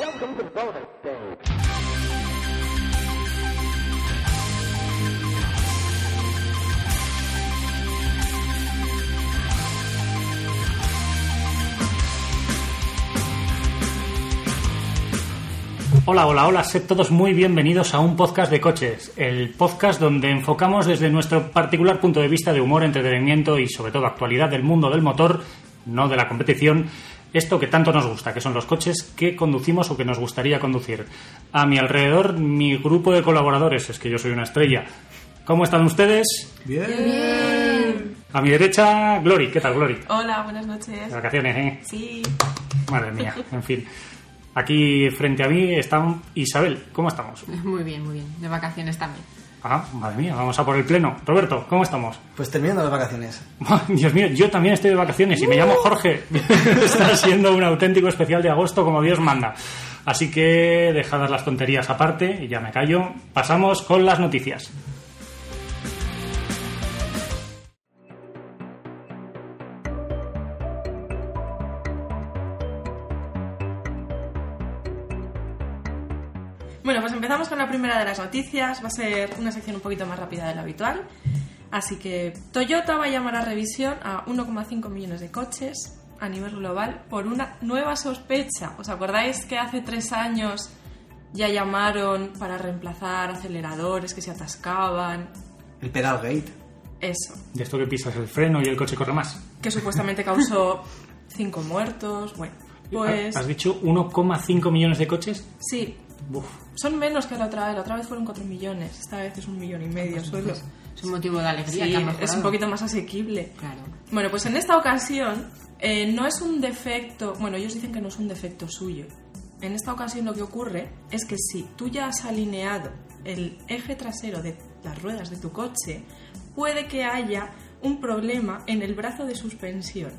Welcome to bonus day. Hola, hola, hola, sed todos muy bienvenidos a un podcast de coches, el podcast donde enfocamos desde nuestro particular punto de vista de humor, entretenimiento y sobre todo actualidad del mundo del motor, no de la competición, esto que tanto nos gusta, que son los coches que conducimos o que nos gustaría conducir. A mi alrededor, mi grupo de colaboradores, es que yo soy una estrella. ¿Cómo están ustedes? Bien. A mi derecha, Glory. ¿Qué tal, Glory? Hola, buenas noches. De vacaciones, ¿eh? Sí. Madre mía, en fin. Aquí frente a mí está Isabel. ¿Cómo estamos? Muy bien, muy bien. De vacaciones también. Ah, madre mía, vamos a por el pleno. Roberto, ¿cómo estamos? Pues terminando las vacaciones. Dios mío, yo también estoy de vacaciones y me llamo Jorge. Está siendo un auténtico especial de agosto como Dios manda. Así que dejadas las tonterías aparte y ya me callo. Pasamos con las noticias. Empezamos con la primera de las noticias. Va a ser una sección un poquito más rápida de la habitual. Así que Toyota va a llamar a revisión a 1,5 millones de coches a nivel global por una nueva sospecha. ¿Os acordáis que hace tres años ya llamaron para reemplazar aceleradores que se atascaban? El pedal gate. Eso, De esto que pisas el freno y el coche corre más. que supuestamente causó cinco muertos. Bueno, pues ¿Has dicho 1,5 millones de coches? sí, Son menos que la otra vez. La otra vez fueron 4 millones. Esta vez es un millón y medio solo. Es un motivo de alegría Sí, que ha es un poquito más asequible. Claro. Bueno, pues en esta ocasión eh, no es un defecto. Bueno, ellos dicen que no es un defecto suyo. En esta ocasión lo que ocurre es que si tú ya has alineado el eje trasero de las ruedas de tu coche, puede que haya un problema en el brazo de suspensión.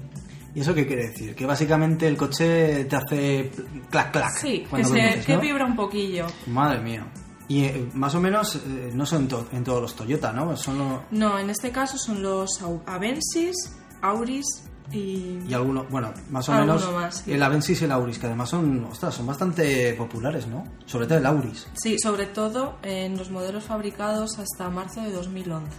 ¿Y eso qué quiere decir? Que básicamente el coche te hace clac clac. Sí, que, se, conduces, que ¿no? vibra un poquillo. Madre mía. Y eh, más o menos eh, no son to- en todos los Toyota, ¿no? Son lo- No, en este caso son los Avensis, Auris y... y algunos, bueno, más o Alguno menos más, sí. el Avensis y el Auris, que además son, ostras, son bastante populares, ¿no? Sobre todo el Auris. Sí, sobre todo en los modelos fabricados hasta marzo de 2011.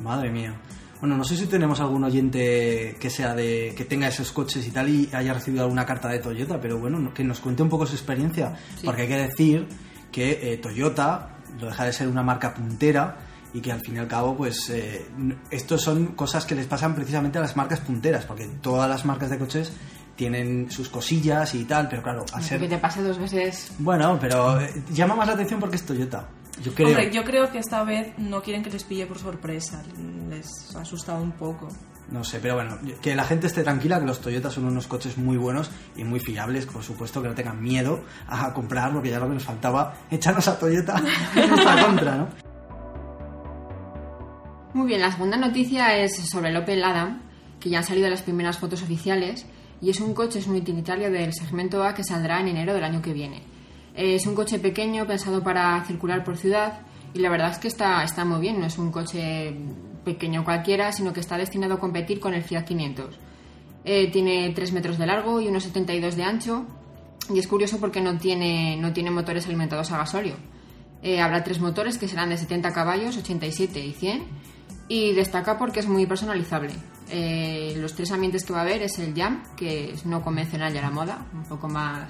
Madre mía. Bueno, no sé si tenemos algún oyente que sea de que tenga esos coches y tal y haya recibido alguna carta de Toyota, pero bueno, que nos cuente un poco su experiencia, Sí. porque hay que decir que eh, Toyota lo deja de ser una marca puntera y que al fin y al cabo, pues eh, estos son cosas que les pasan precisamente a las marcas punteras, porque todas las marcas de coches tienen sus cosillas y tal, pero claro, al Que ser te pase dos veces. bueno, pero eh, llama más la atención porque es Toyota. Yo creo. Hombre, yo creo que esta vez no quieren que les pille por sorpresa. Les ha asustado un poco. No sé, pero bueno, que la gente esté tranquila, que los Toyota son unos coches muy buenos y muy fiables, por supuesto, que no tengan miedo a comprar, porque ya lo que nos faltaba, echarnos a Toyota en nuestra contra, ¿no? Muy bien, la segunda noticia es sobre el Opel Adam, que ya han salido las primeras fotos oficiales. Y es un coche, es un utilitario del segmento A que saldrá en enero del año que viene. Es un coche pequeño pensado para circular por ciudad y la verdad es que está, está muy bien, no es un coche pequeño cualquiera, sino que está destinado a competir con el Fiat 500. Eh, tiene 3 metros de largo y unos 72 de ancho y es curioso porque no tiene, no tiene motores alimentados a gasolio. Eh, habrá tres motores que serán de 70 caballos, 87 y 100 y destaca porque es muy personalizable. Eh, los tres ambientes que va a haber es el Jam, que es no convencional y a la moda, un poco más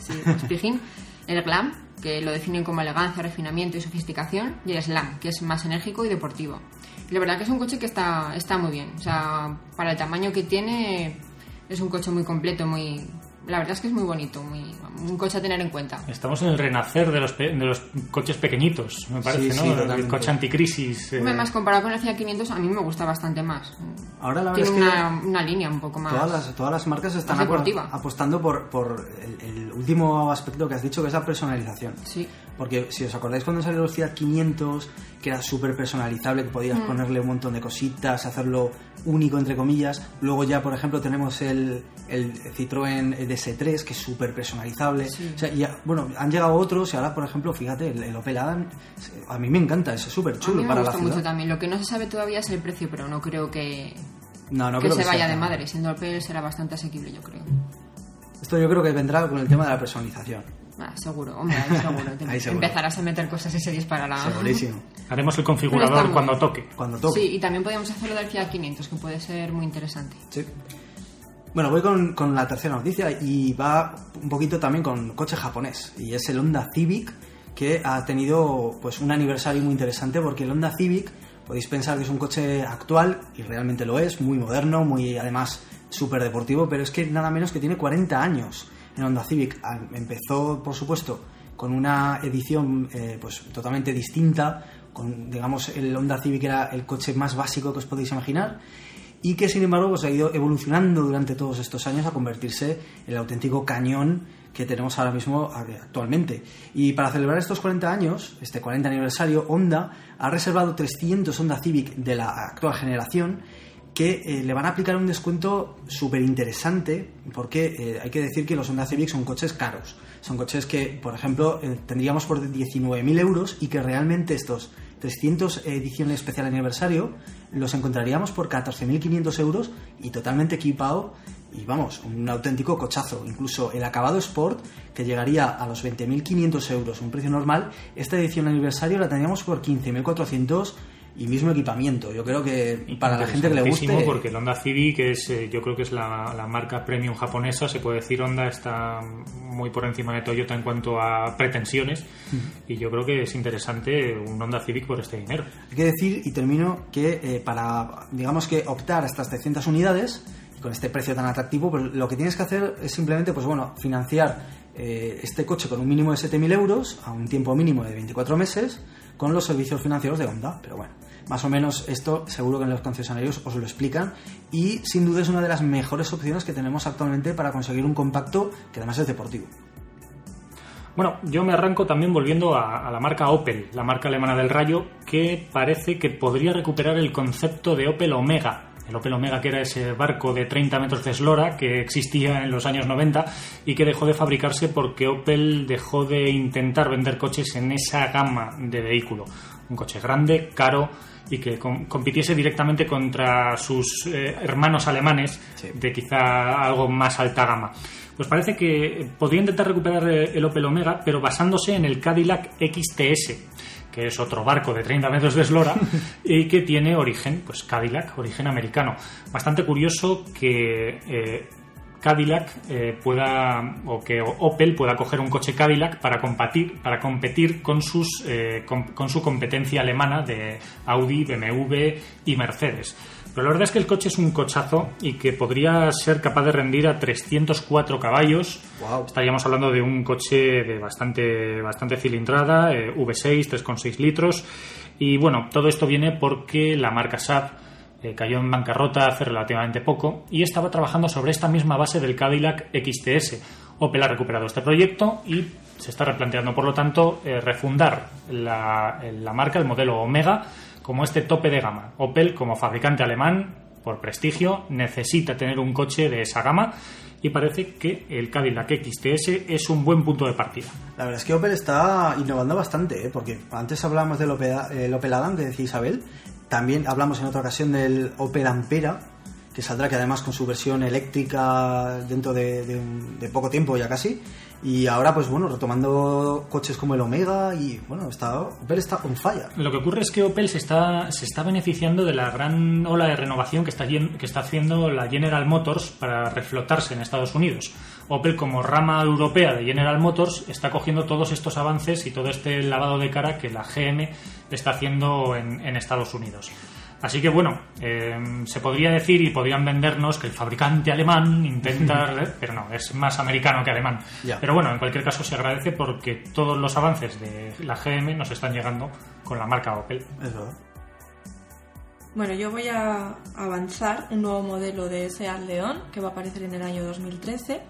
sí, más pijín. El Glam, que lo definen como elegancia, refinamiento y sofisticación, y el Slam, que es más enérgico y deportivo. Y la verdad que es un coche que está, está muy bien. O sea, para el tamaño que tiene, es un coche muy completo, muy... La verdad es que es muy bonito, muy, un coche a tener en cuenta. Estamos en el renacer de los, pe- de los coches pequeñitos, me parece, Sí, ¿no? sí, el totalmente. coche anticrisis. eh, Además, comparado con el Fiat 500, a mí me gusta bastante más. Ahora la Tiene verdad es que una, una línea un poco más... todas las, todas las marcas están más apostando por, por el, el último aspecto que has dicho, que es la personalización. Sí. Porque si os acordáis cuando salió los Fiat 500, que era súper personalizable, que podías Mm. ponerle un montón de cositas, hacerlo único entre comillas. Luego ya, por ejemplo, tenemos el, el Citroën DS3, que es súper personalizable. Sí. O sea, ya, bueno, han llegado otros y ahora, por ejemplo, fíjate, el, el Opel Adam, a mí me encanta, es súper a chulo mí me para la gusta ciudad. mucho también. Lo que no se sabe todavía es el precio, pero no creo que, No, no que creo se que vaya sea de madre. Siendo Opel será bastante asequible, yo creo. Esto yo creo que vendrá con el tema de la personalización. Ah, seguro, hombre, ahí seguro. Ahí seguro. Empezarás a meter cosas y se disparará. Segurísimo. Haremos el configurador cuando toque. Cuando toque. Sí, y también podemos hacerlo del Fiat 500, que puede ser muy interesante. Sí. Bueno, voy con, con la tercera noticia y va un poquito también con coche japonés. Y es el Honda Civic, que ha tenido pues un aniversario muy interesante porque el Honda Civic, podéis pensar que es un coche actual, y realmente lo es, muy moderno, muy además súper deportivo, pero es que nada menos que tiene 40 años el Honda Civic. Empezó, por supuesto, con una edición eh, pues totalmente distinta, con digamos el Honda Civic era el coche más básico que os podéis imaginar y que sin embargo pues, ha ido evolucionando durante todos estos años a convertirse en el auténtico cañón que tenemos ahora mismo actualmente. Y para celebrar estos 40 años, este 40 aniversario, Honda ha reservado 300 Honda Civic de la actual generación que eh, le van a aplicar un descuento súper interesante porque eh, hay que decir que los Honda Civic son coches caros. Son coches que, por ejemplo, eh, tendríamos por 19.000 euros y que realmente estos 300 edición especial aniversario los encontraríamos por 14.500 euros y totalmente equipado y vamos, un auténtico cochazo. Incluso el acabado Sport, que llegaría a los 20.500 euros, un precio normal, esta edición aniversario la teníamos por 15.400 y mismo equipamiento. Yo creo que para la gente que le guste... Porque el Honda Civic es, eh, yo creo que es la, la marca premium japonesa, se puede decir Honda está muy por encima de Toyota en cuanto a pretensiones y yo creo que es interesante un Honda Civic por este dinero. Hay que decir, y termino, que eh, para, digamos que optar a estas 300 unidades, con este precio tan atractivo, pues lo que tienes que hacer es simplemente, pues bueno, financiar eh, este coche con un mínimo de 7.000 euros a un tiempo mínimo de 24 meses con los servicios financieros de Honda. Pero bueno, más o menos esto seguro que en los concesionarios os lo explican y sin duda es una de las mejores opciones que tenemos actualmente para conseguir un compacto que además es deportivo. Bueno, yo me arranco también volviendo a, a la marca Opel, la marca alemana del Rayo, que parece que podría recuperar el concepto de Opel Omega. El Opel Omega, que era ese barco de 30 metros de eslora que existía en los años 90 y que dejó de fabricarse porque Opel dejó de intentar vender coches en esa gama de vehículo. Un coche grande, caro y que com- compitiese directamente contra sus eh, hermanos alemanes Sí. de quizá algo más alta gama. Pues parece que podría intentar recuperar eh, el Opel Omega, pero basándose en el Cadillac XTS, que es otro barco de 30 metros de eslora y que tiene origen, pues Cadillac, origen americano. Bastante curioso que eh, Cadillac eh, pueda, o que Opel pueda coger un coche Cadillac para competir, para competir con, sus, eh, con, con su competencia alemana de Audi, BMW y Mercedes. Pero la verdad es que el coche es un cochazo y que podría ser capaz de rendir a 304 caballos. Guau. Estaríamos hablando de un coche de bastante, bastante cilindrada, eh, V6, 3,6 litros. Y bueno, todo esto viene porque la marca Saab eh, cayó en bancarrota hace relativamente poco y estaba trabajando sobre esta misma base del Cadillac XTS. Opel ha recuperado este proyecto y se está replanteando, por lo tanto, eh, refundar la, marca, el modelo Omega, como este tope de gama. Opel, como fabricante alemán, por prestigio, necesita tener un coche de esa gama y parece que el Cadillac XTS es un buen punto de partida. La verdad es que Opel está innovando bastante, ¿eh? porque antes hablamos del Opel, el Opel Adam, que decía Isabel, también hablamos en otra ocasión del Opel Ampera, que saldrá que además con su versión eléctrica dentro de, poco tiempo ya casi, y ahora pues bueno, retomando coches como el Omega y bueno, está, Opel está on fire. Lo que ocurre es que Opel se está, se está beneficiando de la gran ola de renovación que está, que está haciendo la General Motors para reflotarse en Estados Unidos. Opel, como rama europea de General Motors, está cogiendo todos estos avances y todo este lavado de cara que la GM está haciendo en, en Estados Unidos. Así que bueno, eh, se podría decir y podrían vendernos que el fabricante alemán intenta, pero no, es más americano que alemán. Pero bueno, en cualquier caso se agradece porque todos los avances de la GM nos están llegando con la marca Opel. Es verdad. Bueno, yo voy a avanzar un nuevo modelo de Seat León que va a aparecer en el año 2013.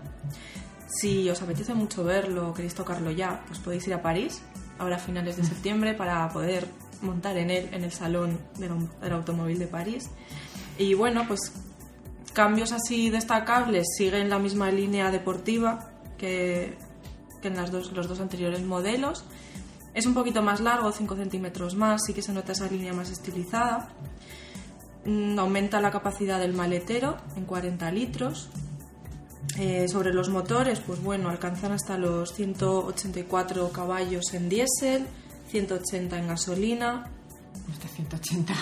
Si os apetece mucho verlo o queréis tocarlo ya, pues podéis ir a París ahora a finales de septiembre para poder montar en él en el salón del, del automóvil de París. Y bueno, pues cambios así destacables siguen la misma línea deportiva que, que en las dos, los dos anteriores modelos. Es un poquito más largo, 5 centímetros más, sí que se nota esa línea más estilizada. Mm, Aumenta la capacidad del maletero en 40 litros. Eh, sobre los motores, pues bueno, alcanzan hasta los 184 caballos en diésel, 180 en gasolina. Hasta 180.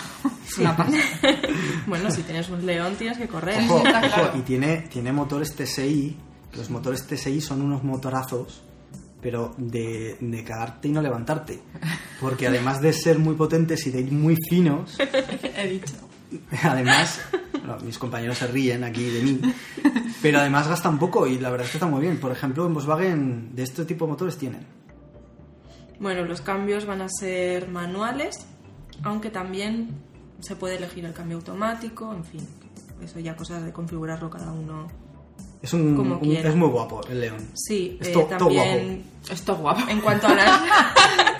Es una pasada. Bueno, si tienes un león tienes que correr. Ojo, ojo, y tiene, tiene motores TSI, que los motores TSI son unos motorazos, pero de, de cagarte y no levantarte. Porque además de ser muy potentes y de ir muy finos, He dicho. además, bueno, mis compañeros se ríen aquí de mí, pero además gastan poco y la verdad es que está muy bien. Por ejemplo, en Volkswagen de este tipo de motores tienen. Bueno, los cambios van a ser manuales, aunque también se puede elegir el cambio automático, en fin. Eso ya cosas de configurarlo cada uno. Es, un, Como un- quiera. es muy guapo el león. Sí, Es eh, to- todo también Esto guapo. en cuanto a las...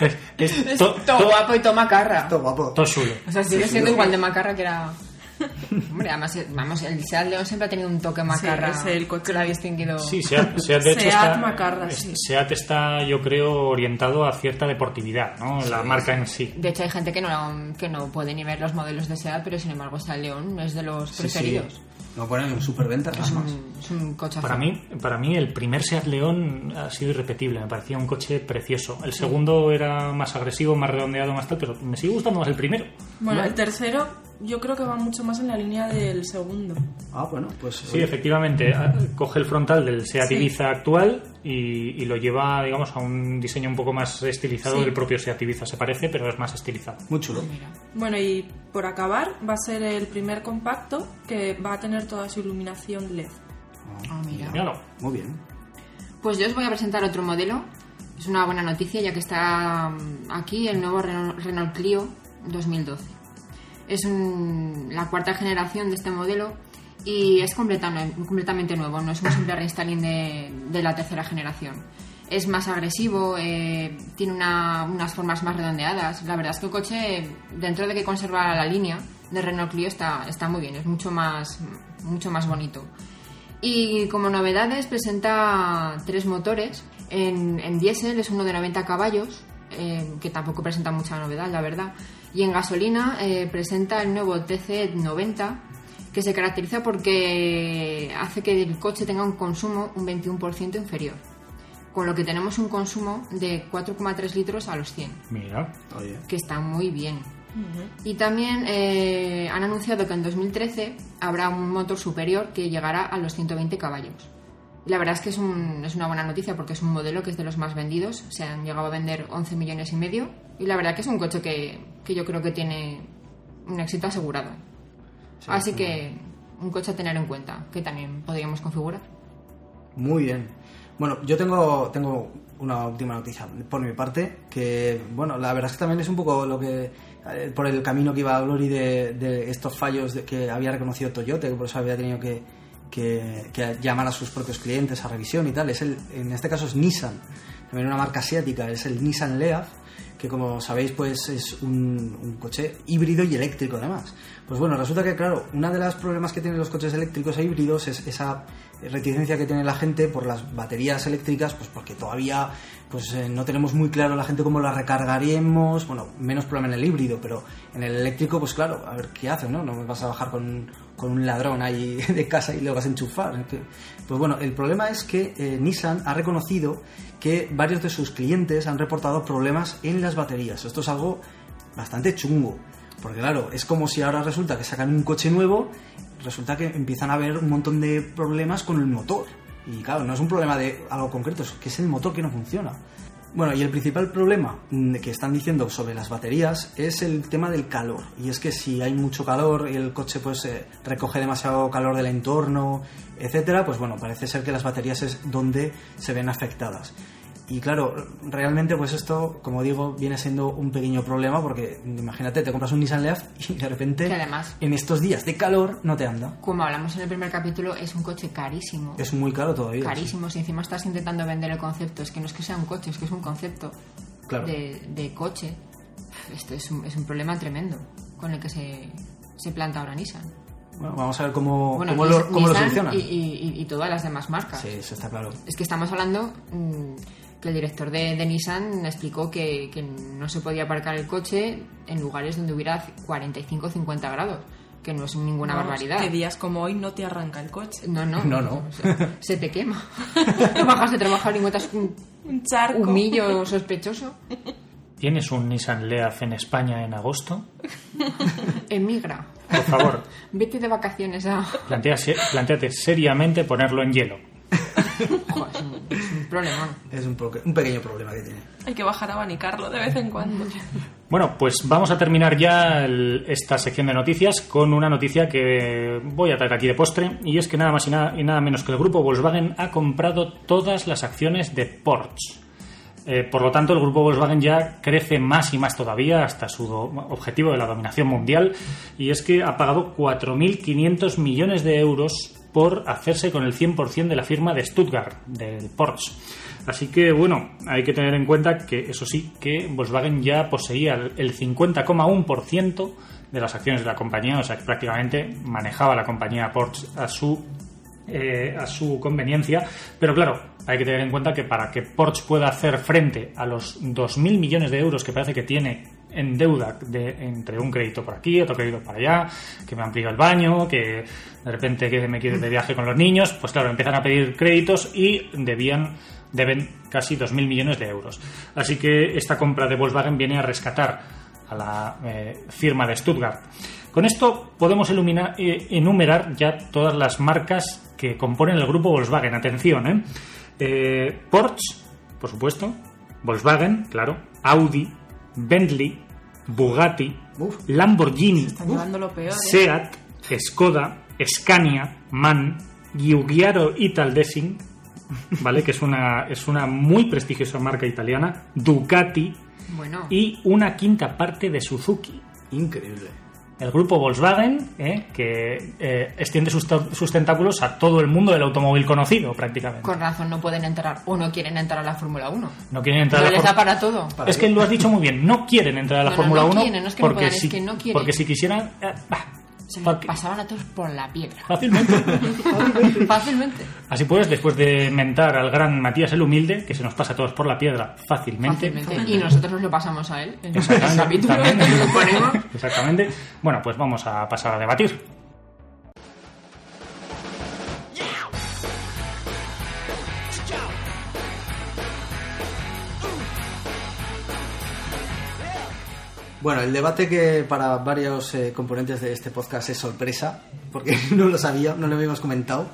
Es, es Es to- todo to- guapo y todo macarra. Todo guapo. todo chulo. O sea, sigue Sí, siendo sí. igual de macarra que era. Hombre, además, eh, vamos, el Seat León siempre ha tenido un toque macarra es el coche. que lo ha distinguido. Sí, Seat, Seat, de hecho Seat está, Macarra, es- sí. Seat está, yo creo, orientado a cierta deportividad, ¿no? La marca en sí. De hecho, hay gente que no, que no puede ni ver los modelos de SEAT, pero sin embargo, Seat León es de los Sí, sí. preferidos. Lo ponen en superventas, Es, un, es un coche Para mí, para mí el primer Seat León ha sido irrepetible, me parecía un coche precioso. El segundo era más agresivo, más redondeado, más tal, pero me sigue gustando más el primero. Bueno, el tercero yo creo que va mucho más en la línea del segundo. Ah, bueno, pues... Sí, efectivamente, ah, coge el frontal del Seat Sí. Ibiza actual y, y lo lleva, digamos, a un diseño un poco más estilizado Sí. del propio Seat Ibiza. Se parece, pero es más estilizado. Muy chulo. Mira. Bueno, y por acabar, va a ser el primer compacto que va a tener toda su iluminación LED. Ah, mira. Míralo. Muy bien. Pues yo os voy a presentar otro modelo. Es una buena noticia ya que está mm, aquí el nuevo Renault, Renault Clio 2012. Es un- la cuarta generación de este modelo y es completamente, nuevo, no es un simple restyling de, de la tercera generación. Es más agresivo, eh, tiene una- unas formas más redondeadas. La verdad es que el coche, dentro de que conserva la línea de Renault Clio, está, está muy bien, es mucho más, mucho más bonito. Y como novedades presenta tres motores. En, en diésel es uno de 90 caballos, eh, que tampoco presenta mucha novedad, la verdad. Y en gasolina eh, presenta el nuevo TC90, que se caracteriza porque hace que el coche tenga un consumo un 21% inferior. Con lo que tenemos un consumo de 4,3 litros a los 100, Mira. Oye. que está muy bien. Y también eh, han anunciado que en 2013 habrá un motor superior que llegará a los 120 caballos. La verdad es que es, un- es una buena noticia porque es un modelo que es de los más vendidos. Se han llegado a vender 11 millones y medio. Y la verdad que es un coche que, que yo creo que tiene un éxito asegurado. Sí, Así que un coche a tener en cuenta, que también podríamos configurar. Muy bien. Bueno, yo tengo, tengo una última noticia por mi parte, que, bueno, la verdad es que también es un poco lo que, eh, por el camino que iba Glory de, de estos fallos de- que había reconocido Toyota, que por eso había tenido que, que- que llamar a sus propios clientes a revisión y tal. Es el, en este caso es Nissan, también una marca asiática, es el Nissan Leaf, que como sabéis pues es un, un coche híbrido y eléctrico además. Pues bueno, resulta que claro, uno de los problemas que tienen los coches eléctricos e híbridos es esa reticencia que tiene la gente por las baterías eléctricas, pues porque todavía pues eh, no tenemos muy claro la gente cómo la recargaremos, bueno, menos problema en el híbrido, pero en el eléctrico pues claro, a ver qué haces, ¿no? No vas a bajar con, con un ladrón ahí de casa y lo vas a enchufar. Pues bueno, el problema es que eh, Nissan ha reconocido que varios de sus clientes han reportado problemas en las baterías. Esto es algo bastante chungo. Porque claro, es como si ahora resulta que sacan un coche nuevo, resulta que empiezan a haber un montón de problemas con el motor. Y claro, no es un problema de algo concreto, es que es el motor que no funciona. Bueno, y el principal problema mm, que están diciendo sobre las baterías es el tema del calor. Y es que si hay mucho calor y el coche pues eh, recoge demasiado calor del entorno, etcétera, pues bueno, parece ser que las baterías es donde se ven afectadas. Y claro, realmente pues esto, como digo, viene siendo un pequeño problema porque imagínate, te compras un Nissan Leaf y de repente además- en estos días de calor no te anda. Como hablamos en el primer capítulo, es un coche carísimo. Es muy caro todavía. Carísimo. Si encima estás intentando vender el concepto, es que no es que sea un coche, es que es un concepto Claro. de, de coche. Esto es un, es un problema tremendo con el que se, se planta ahora Nissan. Bueno, vamos a ver cómo, Bueno, cómo, lo, cómo lo solucionan. y, y- y todas las demás marcas. Sí, eso está claro. Es que estamos hablando mm, que el director de, de Nissan explicó que, que no se podía aparcar el coche en lugares donde hubiera 45 o 50 grados. que no es ninguna Vamos, barbaridad. Que días como hoy no te arranca el coche. No, no. No, no. O sea, se te quema. Bajas de trabajar y encuentras un Un charco. humillo sospechoso. ¿Tienes un Nissan Leaf en España en agosto? Emigra. Por favor, Vete de vacaciones a... plantéase- plantéate seriamente ponerlo en hielo. Joder, es un, es un problema. Es un, pequeño problema que tiene. Hay que bajar a abanicarlo de vez en cuando. Bueno, pues vamos a terminar ya el- esta sección de noticias con una noticia que voy a traer aquí de postre y es que nada más y nada, y nada menos que el grupo Volkswagen ha comprado todas las acciones de Porsche. Eh, por lo tanto, el grupo Volkswagen ya crece más y más todavía hasta su objetivo de la dominación mundial y es que ha pagado 4.500 millones de euros por hacerse con el 100% de la firma de Stuttgart, del Porsche. Así que, bueno, hay que tener en cuenta que, eso sí, que Volkswagen ya poseía el el 50,1% de las acciones de la compañía, o sea que prácticamente manejaba la compañía Porsche a su eh, a su conveniencia. Pero claro, hay que tener en cuenta que para que Porsche pueda hacer frente a los 2.000 millones de euros que parece que tiene en deuda de, entre un crédito por aquí, otro crédito por allá, que me amplío el baño, que de repente que me quiero de viaje con los niños, pues claro, empiezan a pedir créditos y debían deben casi 2.000 millones de euros. Así que esta compra de Volkswagen viene a rescatar a la eh, firma de Stuttgart. Con esto podemos ilumina- eh, enumerar ya todas las marcas que componen el grupo Volkswagen. Atención, ¿eh? Eh, Porsche, por supuesto, Volkswagen, claro, Audi, Bentley, Bugatti, Uf. Lamborghini, Están llevando lo peor, ¿eh? Seat, Skoda, Scania, MAN, Giugiaro Italdesin, ¿vale? que es una, es una muy prestigiosa marca italiana, Ducati Bueno, y una quinta parte de Suzuki. Increíble. El grupo Volkswagen, ¿eh? que eh, extiende sus, sus tentáculos a todo el mundo del automóvil conocido, prácticamente. con razón no pueden entrar o no quieren entrar a la Fórmula 1. No quieren entrar No a la les da para todo. Para Es que lo has dicho muy bien, no quieren entrar a la No, Fórmula no 1 quieren, no es que no porque, es si, que no quieren. porque si quisieran... eh, bah, Se porque- pasaban a todos por la piedra. fácilmente. Fácilmente. Así pues, después de mentar al gran Matías el Humilde, que se nos pasa a todos por la piedra fácilmente. Fácilmente. Y nosotros nos lo pasamos a él. En el Exactamente, capítulo también. que nos lo ponemos. Exactamente. Bueno, pues vamos a pasar a debatir. Bueno, el debate que para varios eh, componentes de este podcast es sorpresa, porque no lo sabía, no lo habíamos comentado,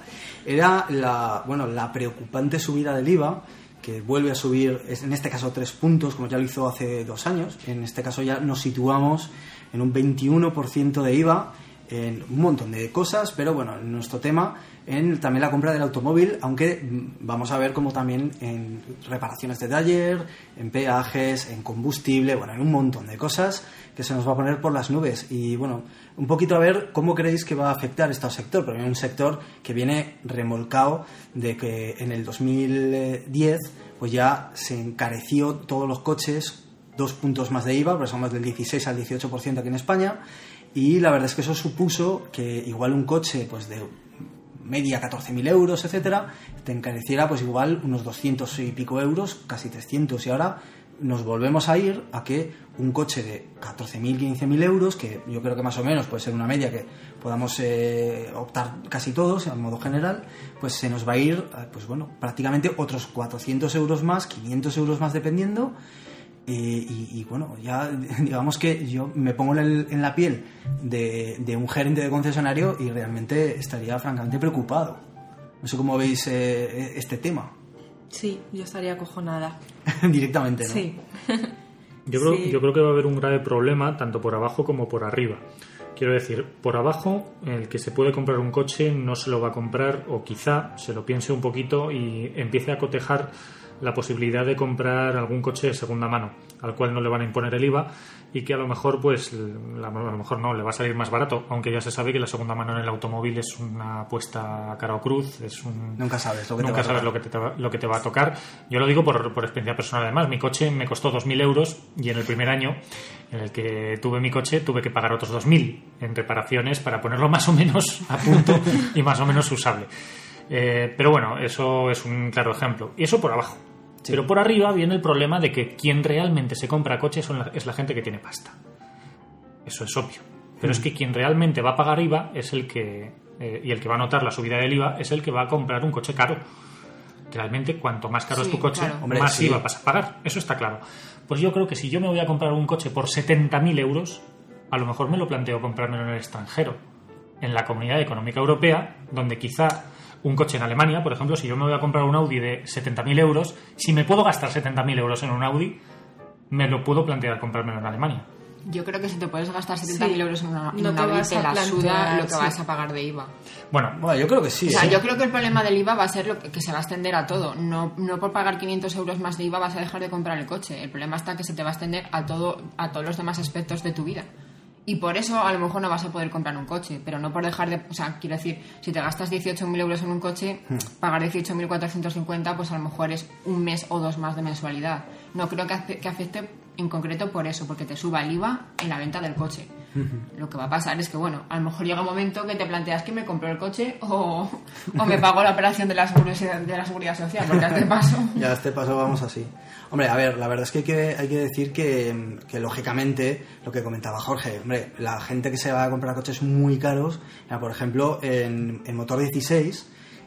era la, bueno, la preocupante subida del IVA, que vuelve a subir, en este caso, tres puntos, como ya lo hizo hace dos años. En este caso ya nos situamos en un 21% de IVA en un montón de cosas, pero bueno, en nuestro tema, en también la compra del automóvil, aunque mm, vamos a ver como también en reparaciones de taller, en peajes, en combustible, bueno, en un montón de cosas que se nos va a poner por las nubes. Y bueno, un poquito a ver cómo creéis que va a afectar esto al sector, porque es un sector que viene remolcado de que en el 2010 pues ya se encareció todos los coches dos puntos más de IVA, pero somos del 16 al 18% aquí en España. Y la verdad es que eso supuso que igual un coche pues de media 14.000 euros, etcétera, te encareciera pues igual unos 200 y pico euros, casi 300. Y ahora nos volvemos a ir a que un coche de 14.000, 15.000 euros, que yo creo que más o menos puede ser una media que podamos eh, optar casi todos, en modo general, pues se nos va a ir, eh, pues bueno, prácticamente otros 400 euros más, 500 euros más dependiendo. Eh, y, y, bueno, ya digamos que yo me pongo en, el- en la piel de, de un gerente de concesionario y realmente estaría francamente preocupado. No sé cómo veis eh, este tema Sí, yo estaría acojonada. directamente, ¿no? Sí. Yo creo, Sí. yo creo que va a haber un grave problema tanto por abajo como por arriba. Quiero decir, por abajo, el que se puede comprar un coche no se lo va a comprar o quizá se lo piense un poquito y empiece a cotejar la posibilidad de comprar algún coche de segunda mano, al cual no le van a imponer el IVA y que a lo mejor, pues, la- a lo mejor no, le va a salir más barato, aunque ya se sabe que la segunda mano en el automóvil es una apuesta cara o cruz, es un, Nunca sabes lo que te Nunca va a sabes lo que, te, va- lo que te va a tocar. Yo lo digo por, por experiencia personal además. Mi coche me costó 2.000 euros y en el primer año en el que tuve mi coche tuve que pagar otros 2.000 en reparaciones para ponerlo más o menos a punto y más o menos usable. Eh, pero bueno, eso es un claro ejemplo. Y eso por abajo. Pero por arriba viene el problema de que quien realmente se compra coches son la- es la gente que tiene pasta. Eso es obvio. Pero es que quien realmente va a pagar IVA es el que, eh, y el que va a notar la subida del IVA es el que va a comprar un coche caro. Realmente, cuanto más caro Sí, es tu coche, claro. Hombre, más sí. IVA vas a pagar. Eso está claro. Pues yo creo que si yo me voy a comprar un coche por 70.000 euros, a lo mejor me lo planteo comprármelo en el extranjero, en la Comunidad Económica Europea, donde quizá un coche en Alemania, por ejemplo, si yo me voy a comprar un Audi de 70.000 euros, si me puedo gastar 70.000 euros en un Audi, me lo puedo plantear comprármelo en Alemania. Yo creo que si te puedes gastar 70.000 Sí. euros en una, en No una te vas a la suda lo que sí. vas a pagar de IVA. Bueno, Bueno, yo creo que sí. O sea, ¿eh? yo creo que el problema del IVA va a ser lo que, que se va a extender a todo. No, no por pagar 500 euros más de IVA vas a dejar de comprar el coche. El problema está que se te va a extender a, todo, a todos los demás aspectos de tu vida. Y por eso a lo mejor no vas a poder comprar un coche, pero no por dejar de... O sea, quiero decir, si te gastas 18.000 euros en un coche, pagar 18.450, pues a lo mejor es un mes o dos más de mensualidad. No creo que, afe- que afecte en concreto por eso, porque te suba el IVA en la venta del coche. Lo que va a pasar es que, bueno, a lo mejor llega un momento que te planteas que me compro el coche o, o me pago la operación de la, seguridad, de la seguridad social, porque a este paso... Ya a este paso vamos así. Hombre, a ver, la verdad es que hay que, hay que decir que, que, lógicamente, lo que comentaba Jorge, hombre, la gente que se va a comprar coches muy caros, mira, por ejemplo, en, en Motor 16,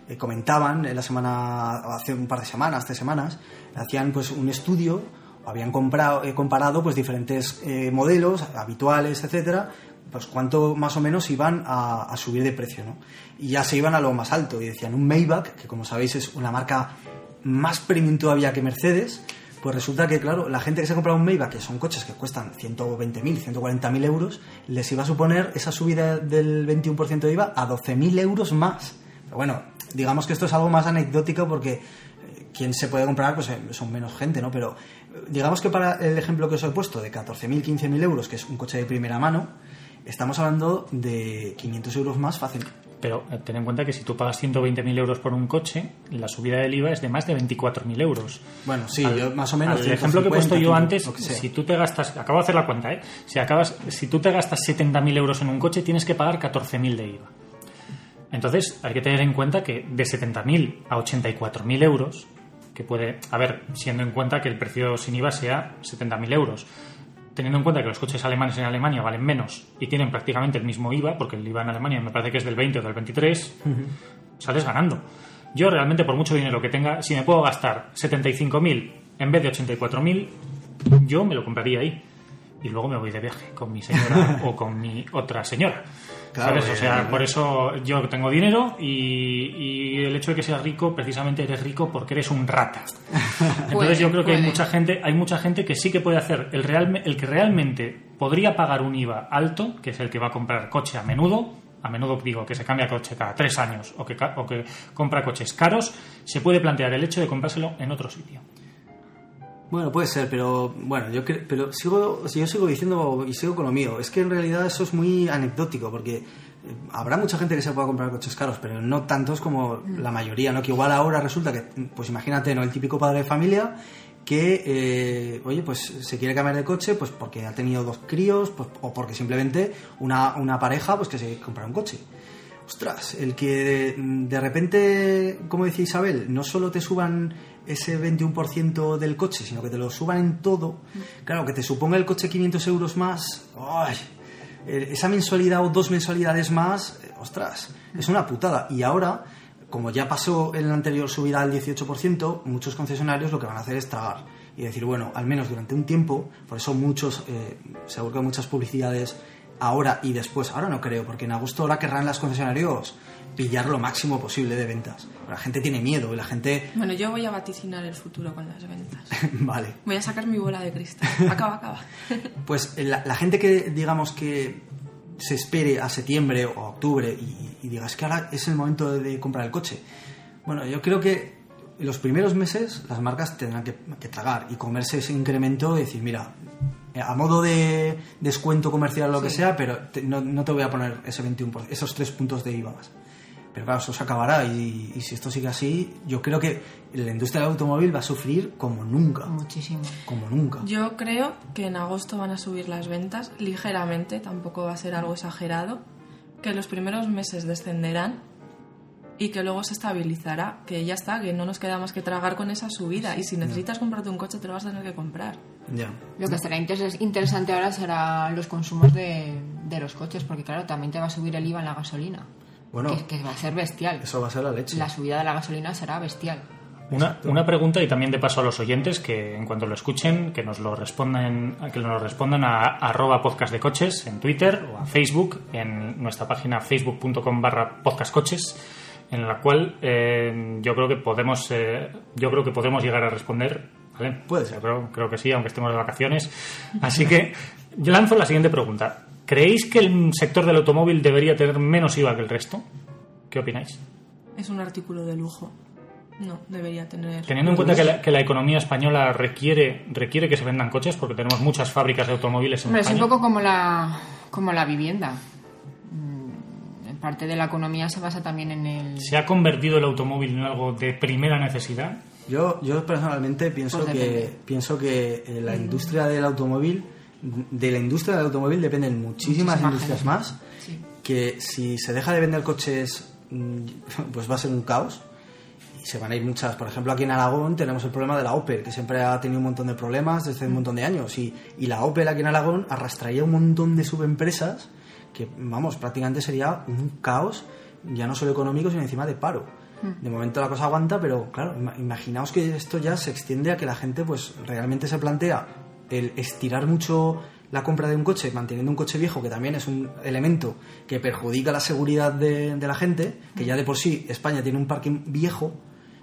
eh, comentaban en la semana, hace un par de semanas, tres semanas, hacían pues un estudio, habían comprado, eh, comparado pues diferentes eh, modelos habituales, etcétera, pues cuánto más o menos iban a, a subir de precio, ¿no? Y ya se iban a lo más alto y decían un Maybach, que como sabéis es una marca más premium todavía que Mercedes, pues resulta que, claro, la gente que se compra un Maybach, que son coches que cuestan 120.000, 140.000 euros, les iba a suponer esa subida del 21% de IVA a 12.000 euros más. Pero bueno, digamos que esto es algo más anecdótico porque quien se puede comprar pues eh, son menos gente, ¿no? Pero digamos que para el ejemplo que os he puesto de 14.000, 15.000 euros, que es un coche de primera mano, estamos hablando de 500 euros más fácil. Pero eh, ten en cuenta que si tú pagas 120.000 euros por un coche, la subida del IVA es de más de 24.000 euros. Bueno, sí, Al- yo más o menos. al ejemplo que he puesto 150, yo antes, si tú te gastas, acabo de hacer la cuenta, ¿eh? Si, acabas, si tú te gastas 70.000 euros en un coche, tienes que pagar 14.000 de IVA. Entonces, hay que tener en cuenta que de 70.000 a 84.000 euros, que puede, a ver, siendo en cuenta que el precio sin IVA sea 70.000 euros, teniendo en cuenta que los coches alemanes en Alemania valen menos y tienen prácticamente el mismo IVA, porque el IVA en Alemania me parece que es del 20 o del 23, sales ganando. Yo realmente, por mucho dinero que tenga, si me puedo gastar 75.000 en vez de 84.000, yo me lo compraría ahí. Y luego me voy de viaje con mi señora o con mi otra señora. Claro, ¿Sabes? O eh, sea, por eso yo tengo dinero y, y el hecho de que seas rico, precisamente eres rico porque eres un rata. Entonces Puede, yo creo que hay puede. mucha gente, hay mucha gente que sí que puede hacer el real, el que realmente podría pagar un IVA alto, que es el que va a comprar coche a menudo, a menudo digo que se cambia coche cada tres años o que, ca- o que compra coches caros, se puede plantear el hecho de comprárselo en otro sitio. Bueno, puede ser, pero bueno, yo cre- pero sigo, yo sigo diciendo y sigo con lo mío. Es que en realidad eso es muy anecdótico, porque eh, habrá mucha gente que se pueda comprar coches caros, pero no tantos como la mayoría, ¿no? Que igual ahora resulta que, pues imagínate, ¿no? El típico padre de familia que, eh, oye, pues se quiere cambiar de coche, pues porque ha tenido dos críos, pues, o porque simplemente una, una pareja, pues que se compra un coche. Ostras, el que de, de repente, como decía Isabel, no solo te suban ese 21% del coche, sino que te lo suban en todo, claro, que te suponga el coche 500 euros más, ¡ay! Eh, esa mensualidad o dos mensualidades más, eh, ostras, es una putada. Y ahora, como ya pasó en la anterior subida al 18%, muchos concesionarios lo que van a hacer es tragar y decir, bueno, al menos durante un tiempo, por eso muchos, eh, seguro que muchas publicidades ahora y después, ahora no creo, porque en agosto ahora querrán las concesionarios pillar lo máximo posible de ventas. La gente tiene miedo y la gente, Bueno, yo voy a vaticinar el futuro con las ventas. vale, Voy a sacar mi bola de cristal. Acaba, acaba. Pues eh, la, la gente que, digamos, que se espere a septiembre o a octubre y, y diga, es que ahora es el momento de, de comprar el coche. Bueno, yo creo que los primeros meses las marcas tendrán que, que tragar y comerse ese incremento y decir, mira, a modo de descuento comercial o lo que sea, pero te- no, no te voy a poner ese 21%, esos tres puntos de IVA más. Pero claro, eso se acabará y, y si esto sigue así, yo creo que la industria del automóvil va a sufrir como nunca. Muchísimo. Como nunca. Yo creo que en agosto van a subir las ventas ligeramente, tampoco va a ser algo exagerado, que los primeros meses descenderán y que luego se estabilizará, que ya está, que no nos queda más que tragar con esa subida y si necesitas comprarte un coche te lo vas a tener que comprar. Ya. Lo que estará interes- interesante ahora será los consumos de, de los coches, porque claro, también te va a subir el IVA en la gasolina. Bueno, que, que va a ser bestial. eso va a ser la leche. La subida de la gasolina será bestial. Una, una pregunta y también de paso a los oyentes que en cuanto lo escuchen que nos lo respondan que nos lo respondan a, arroba podcast de coches en Twitter o a Facebook en nuestra página facebook.com barra podcastcoches en la cual eh, yo creo que podemos eh, yo creo que podemos llegar a responder ¿vale? Puede ser. Creo, creo que sí aunque estemos de vacaciones así que yo lanzo la siguiente pregunta ¿creéis que el sector del automóvil debería tener menos IVA que el resto? ¿qué opináis? Es un artículo de lujo. No, debería tener... Teniendo en cuenta que la, que la economía española requiere, requiere que se vendan coches, porque tenemos muchas fábricas de automóviles en Hombre, es un España. poco como la, como la vivienda. Mm, parte de la economía se basa también en el... ¿Se ha convertido el automóvil en algo de primera necesidad? Yo, yo personalmente pienso Pues que pienso que eh, la industria del automóvil de la industria del automóvil dependen muchísimas Muchísima industrias gente. más Sí. que si se deja de vender coches mm, pues va a ser un caos. Y se van a ir muchas. Por ejemplo aquí en Aragón tenemos el problema de la Opel que siempre ha tenido un montón de problemas desde un montón de años. Y, y la Opel aquí en Aragón arrastraría un montón de subempresas que vamos prácticamente sería un caos ya no solo económico sino encima de paro. De momento la cosa aguanta pero claro ima- imaginaos que esto ya se extiende a que la gente pues realmente se plantea el estirar mucho la compra de un coche manteniendo un coche viejo, que también es un elemento que perjudica la seguridad de, de la gente, que ya de por sí España tiene un parque viejo,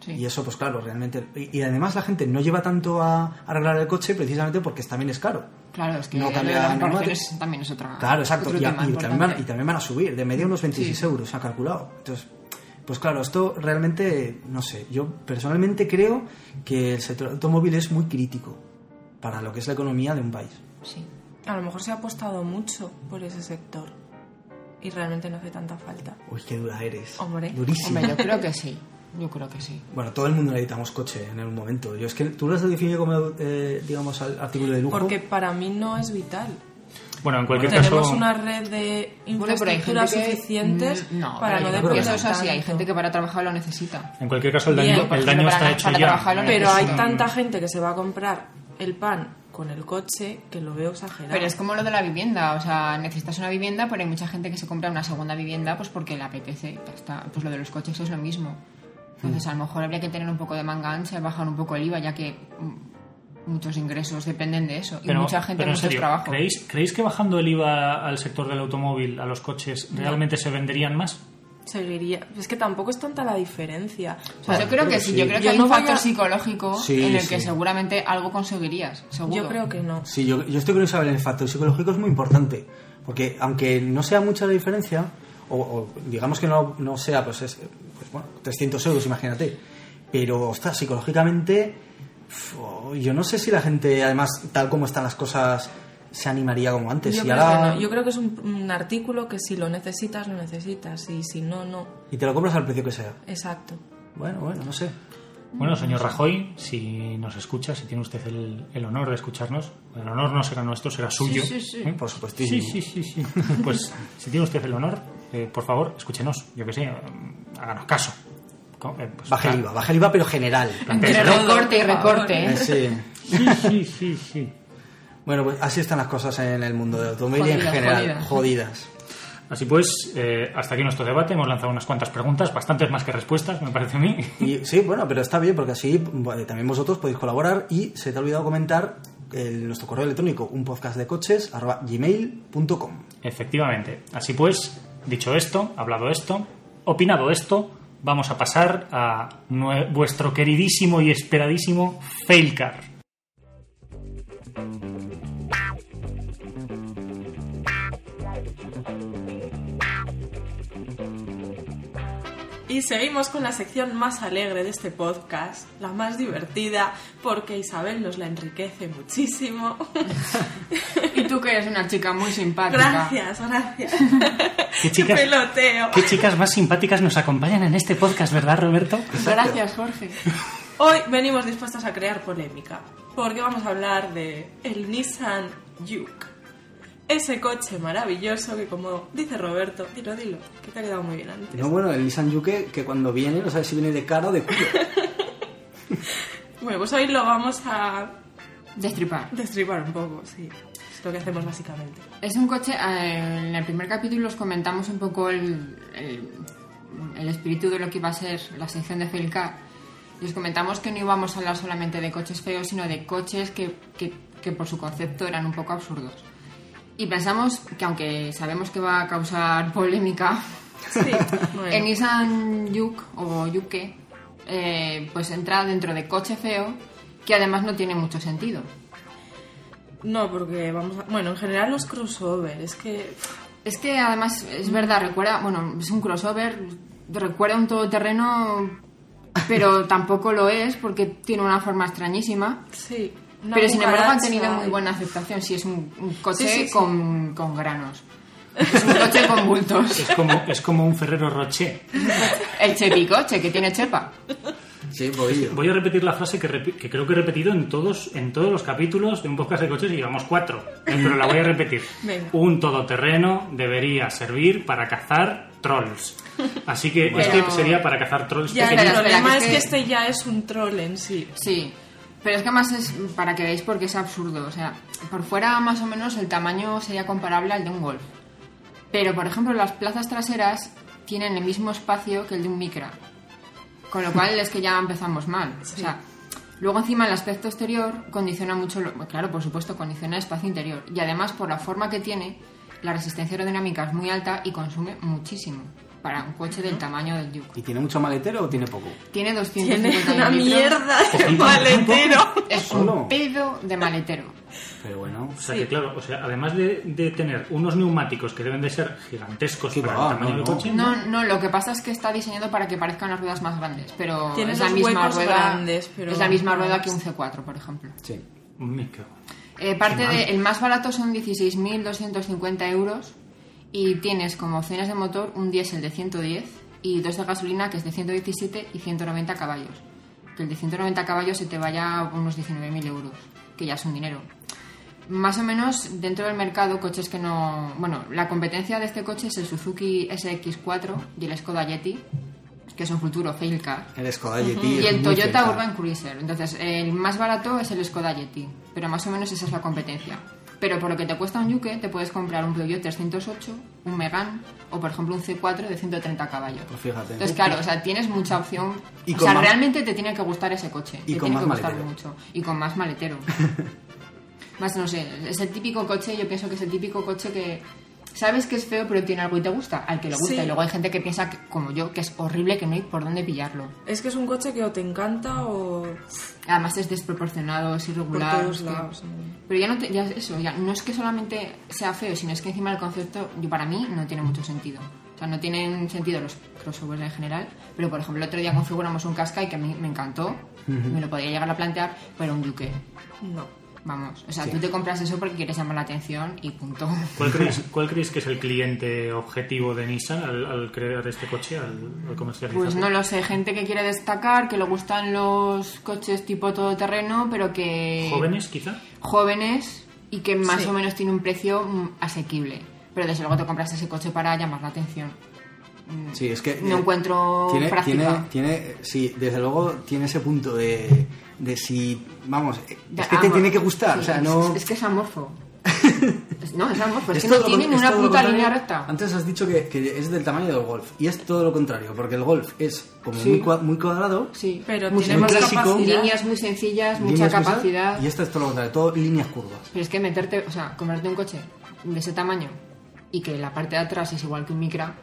Sí. y eso pues claro, realmente... Y, y además la gente no lleva tanto a arreglar el coche precisamente porque también es caro. Claro, es que No lo de cambia las ningún reparaciones también es otra. Claro, exacto. Y, y también van, y también van a subir, de media unos 26 Sí. euros, se ha calculado. Entonces, pues claro, esto realmente, no sé, yo personalmente creo que el sector automóvil es muy crítico para lo que es la economía de un país. Sí. A lo mejor se ha apostado mucho por ese sector y realmente no hace tanta falta. Uy, qué dura eres. Hombre. Durísimo. Hombre, yo creo que sí. Yo creo que sí. Bueno, todo el mundo necesitamos coche en algún momento. Yo es que tú lo has definido como, eh, digamos, artículo de lujo. Porque para mí no es vital. Bueno, en cualquier Tenemos caso, una red de infraestructuras gente que- suficientes Mm, no, para no Eso depender es así, hay gente que para trabajar lo necesita. en cualquier caso el daño, por el daño para- está hecho para ya. Pero hay tanta gente que se va a comprar el pan con el coche que lo veo exagerado. Pero es como lo de la vivienda, o sea, necesitas una vivienda, pero hay mucha gente que se compra una segunda vivienda pues porque le apetece. ya está. Pues lo de los coches es lo mismo. Entonces, a lo mejor habría que tener un poco de manga ancha, bajar un poco el IVA, ya que mm, muchos ingresos dependen de eso. Pero, y mucha gente pero en muchos serio, trabajos. ¿creéis, ¿creéis que bajando el IVA al sector del automóvil, a los coches, realmente se venderían más? Seguiría. Es que tampoco es tanta la diferencia. O sea, yo creo que sí, yo creo que Yo hay no un factor a- psicológico Sí, en el que sí. seguramente algo conseguirías, seguro. yo creo que no. Sí, yo, yo estoy con Isabel, el factor psicológico es muy importante. Porque aunque no sea mucha la diferencia, o, o digamos que no, no sea, pues, es, pues bueno, 300 euros, imagínate. Pero, ostras, psicológicamente, yo no sé si la gente, además, tal como están las cosas, se animaría como antes. Yo y, creo, ahora- que no. Yo creo que es un, un artículo que si lo necesitas, lo necesitas. Y si no, no. y te lo compras al precio que sea. Exacto. Bueno, bueno, no sé. Bueno, señor Rajoy, si nos escucha, si tiene usted el, el honor de escucharnos, el honor no será nuestro, será suyo. sí, sí. ¿eh? Por supuestísimo. Sí, sí, sí, sí. Pues si tiene usted el honor, eh, por favor, escúchenos, yo que sé, eh, háganos caso. Eh, pues, Baja el. IVA, baja el IVA, pero general. Entre Pero- recorte y recorte. Sí. Sí, sí, sí, sí. Bueno, pues así están las cosas en el mundo del automóvil y en general. jodidas. jodidas. Así pues, eh, hasta aquí nuestro debate. Hemos lanzado unas cuantas preguntas, bastantes más que respuestas, me parece a mí. Y, sí, bueno, pero está bien porque así bueno, también vosotros podéis colaborar y se te ha olvidado comentar el- nuestro correo electrónico, un podcast de coches, gmail.com. Efectivamente. Así pues, dicho esto, hablado esto, opinado esto, vamos a pasar a vuestro queridísimo y esperadísimo Failcar. Y seguimos con la sección más alegre de este podcast, la más divertida, porque Isabel nos la enriquece muchísimo. Y tú que eres una chica muy simpática. gracias, gracias. ¿Qué chicas, Peloteo. qué chicas más simpáticas nos acompañan en este podcast, ¿verdad, Roberto? Gracias, Jorge. Hoy venimos dispuestos a crear polémica, porque vamos a hablar de el Nissan Juke. Ese coche maravilloso que como dice Roberto, dilo, dilo, que te ha quedado muy bien antes. No, bueno, el Nissan Juke que cuando viene no sabes si viene de cara o de culo. Bueno, pues hoy lo vamos a Destripar. destripar un poco, sí. Es lo que hacemos básicamente. Es un coche, eh, en el primer capítulo os comentamos un poco el, el, el espíritu de lo que iba a ser la sección de Felcar. Y os comentamos que no íbamos a hablar solamente de coches feos, sino de coches que, que, que por su concepto eran un poco absurdos. Y pensamos que aunque sabemos que va a causar polémica, Sí, bueno. el Nissan Juke o Juke eh, pues entra dentro de coche feo que además no tiene mucho sentido. No, porque vamos a... Bueno, en general los crossover, es que... Es que además es verdad, recuerda, bueno, es un crossover, recuerda un todoterreno, pero tampoco lo es porque tiene una forma extrañísima. Sí. Una pero sin embargo han tenido muy buena aceptación, sí, es un, un coche Sí, sí, sí. Con, con granos. Es un coche con bultos. Es como, es como un Ferrero Rocher. El chepicoche, que tiene chepa. Sí. Voy a repetir la frase que, repi- que creo que he repetido en todos, en todos los capítulos de un podcast de coches y llevamos cuatro. Eh, Pero la voy a repetir. Venga. Un todoterreno debería servir para cazar trolls. Así que Bueno. este sería para cazar trolls Ya, el pequeños. Espera, problema es que- este ya es un troll en sí. Sí, pero es que además es para que veáis porque es absurdo. O sea, por fuera más o menos el tamaño sería comparable al de un Golf. Pero, por ejemplo, las plazas traseras tienen el mismo espacio que el de un Micra. Con lo cual es que ya empezamos mal. O sea, luego encima el aspecto exterior condiciona mucho, lo- claro, por supuesto, condiciona el espacio interior. Y además, por la forma que tiene, la resistencia aerodinámica es muy alta y consume muchísimo para un coche del tamaño del Duke. ¿Y tiene mucho maletero o tiene poco? Tiene 250 Tiene una litros. mierda de Poquito, maletero. Es Solo. un pedo de maletero. Pero bueno. O sea que claro, o sea, además de, de tener unos neumáticos que deben de ser gigantescos Sí, para va, el tamaño no, del no. coche, No, no, lo que pasa es que está diseñado para que parezcan las ruedas más grandes, pero Tiene es la misma huecos rueda, grandes, pero es la misma rueda que un C4, por ejemplo. Sí. Me cago. Eh, parte de, el más barato son 16.250 euros y tienes como opciones de motor un diésel de 110 y dos de gasolina que es de 117 y 190 caballos. Que el de 190 caballos se te vaya a unos 19.000 euros, que ya es un dinero. Más o menos dentro del mercado, coches que no. Bueno, la competencia de este coche es el Suzuki SX4 y el Skoda Yeti, que es un futuro fail car. El Skoda Yeti Y el Toyota. Urban Cruiser. Entonces, el más barato es el Skoda Yeti. Pero más o menos esa es la competencia. Pero por lo que te cuesta un Yuke, te puedes comprar un Peugeot 308, un Megane o, por ejemplo, un C4 de 130 caballos. Pues fíjate. Entonces, claro, o sea, tienes mucha opción. Y o sea, más- realmente te tiene que gustar ese coche. Y te con tiene más que gustar maletero. mucho. Y con más maletero. más, no sé, es el típico coche, yo pienso que es el típico coche que sabes que es feo, pero tiene algo y te gusta. Al que le gusta. Sí. Y luego hay gente que piensa, que, como yo, que es horrible, que no hay por dónde pillarlo. Es que es un coche que o te encanta o Además es desproporcionado, es por irregular. todos es que- lados. Pero ya no te- ya es eso, ya no es que solamente sea feo, sino es que encima el concepto, yo para mí, no tiene mucho sentido. O sea, no tienen sentido los crossovers en general, pero por ejemplo el otro día configuramos un Qashqai que a mí me encantó, me lo podría llegar a plantear, pero un Duque, No. Vamos. O sea, tú te compras eso porque quieres llamar la atención y punto. ¿Cuál creéis, cuál creéis que es el cliente objetivo de Nissan al, al crear este coche, al, al comercializarlo? Pues no lo sé, gente que quiere destacar, que le gustan los coches tipo todoterreno, pero que... ¿Jóvenes, quizá? jóvenes y que más Sí. o menos tiene un precio mm, asequible. Pero desde luego te compras ese coche para llamar la atención. Sí, es que. No eh, encuentro tiene, práctica. Tiene, tiene, sí, desde luego tiene ese punto de, de si. Vamos, es que te tiene que gustar, Sí, o sea, es- no. Es, que es amorfo. No, es amorfo, es, que no tiene ni una puta línea recta. Antes has dicho que, que es del tamaño del Golf, y es todo lo contrario, porque el Golf es como Sí. muy, cua- muy cuadrado, Sí, Pero muy tiene clásico. capacidad. líneas muy sencillas, mucha líneas muy capacidad. y este es todo lo contrario, todo líneas curvas. Pero es que meterte, o sea, comprarte un coche de ese tamaño y que la parte de atrás es igual que un Micra,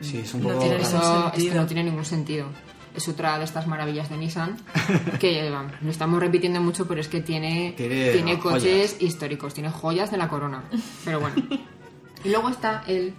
Sí, es un No poco. tiene raro. ningún eso es que sentido. no tiene ningún sentido. Es otra de estas maravillas de Nissan que vamos, lo estamos repitiendo mucho, pero es que tiene, Tiene tiene joyas. coches históricos, tiene joyas de la corona. Pero bueno. Y luego está el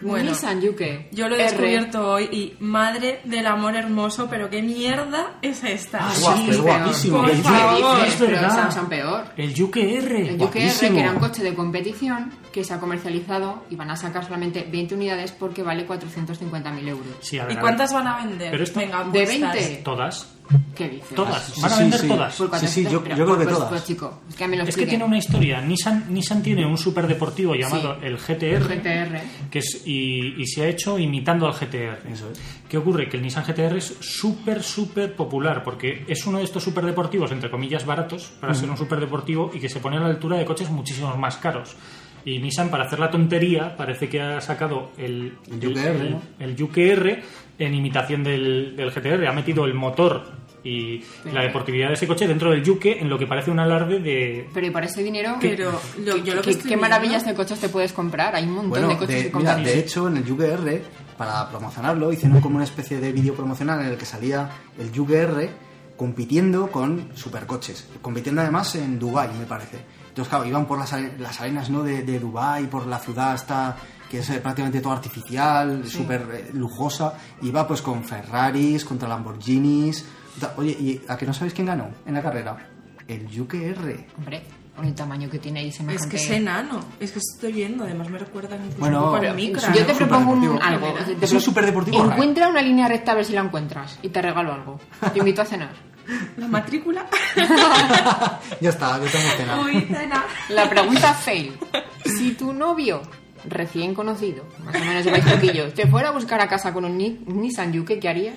Bueno, Nissan Yuke. Yo lo he R. descubierto hoy y madre del amor hermoso, pero qué mierda es esta. Ah, Guau, sí, es es guapísimo. Por El Yuke, favor. es Pero verdad. esas son peor. El Yuke R. El Yuke R, que era un coche de competición que se ha comercializado y van a sacar solamente 20 unidades porque vale 450.000 euros. Sí, a ver, ¿Y a ver. cuántas van a vender? Pero esto- Venga, De apuestas. 20. Todas. ¿Qué dices? Todas. Sí, Van a vender sí. todas. Por Sí, sí, 400, yo- creo que pues, todas. Pues chico, es que a mí lo Es que expliquen. tiene una historia. Nissan, Nissan tiene un superdeportivo llamado Sí. el GTR. GTR. Que es, y, y se ha hecho imitando al GTR. Eso es. ¿Qué ocurre? Que el Nissan GTR es súper, súper popular porque es uno de estos superdeportivos, entre comillas, baratos para ser un superdeportivo y que se pone a la altura de coches muchísimos más caros. Y Nissan, para hacer la tontería, parece que ha sacado el, El UKR, el, ¿no? el UKR en imitación del, del GTR. Ha metido el motor y la deportividad de ese coche dentro del Yuke en lo que parece un alarde de... Pero y por ese dinero, Pero lo- yo lo que ¿qué, viendo- maravillas de coches te puedes comprar? Hay un montón Bueno, de coches de, que mira, de hecho, en el UGR, para promocionarlo, hicieron como una especie de vídeo promocional en el que salía el UGR compitiendo con supercoches. Compitiendo además en Dubai me parece. Entonces, claro, iban por las, las arenas ¿no? de, de Dubai por la ciudad hasta que es eh, prácticamente todo artificial, súper eh, lujosa. Iba pues con Ferraris, contra Lamborghinis. Oye, ¿y a que no sabéis quién ganó en la carrera? El UGR. Hombre, con el tamaño que tiene ahí Es semejante... que es enano. Es que estoy viendo. Además me recuerdan incluso Bueno, un poco pero al Micra. Yo te propongo un, algo. Te es un superdeportivo. Encuentra una línea recta a ver si la encuentras y te regalo algo. Te invito a cenar. La matrícula. Ya está, ya estamos cenando. Uy, cena. La pregunta fail. Si tu novio, recién conocido, más o menos lleváis poquillo, te fuera a buscar a casa con un Ni- Nissan Yuke, ¿qué haría?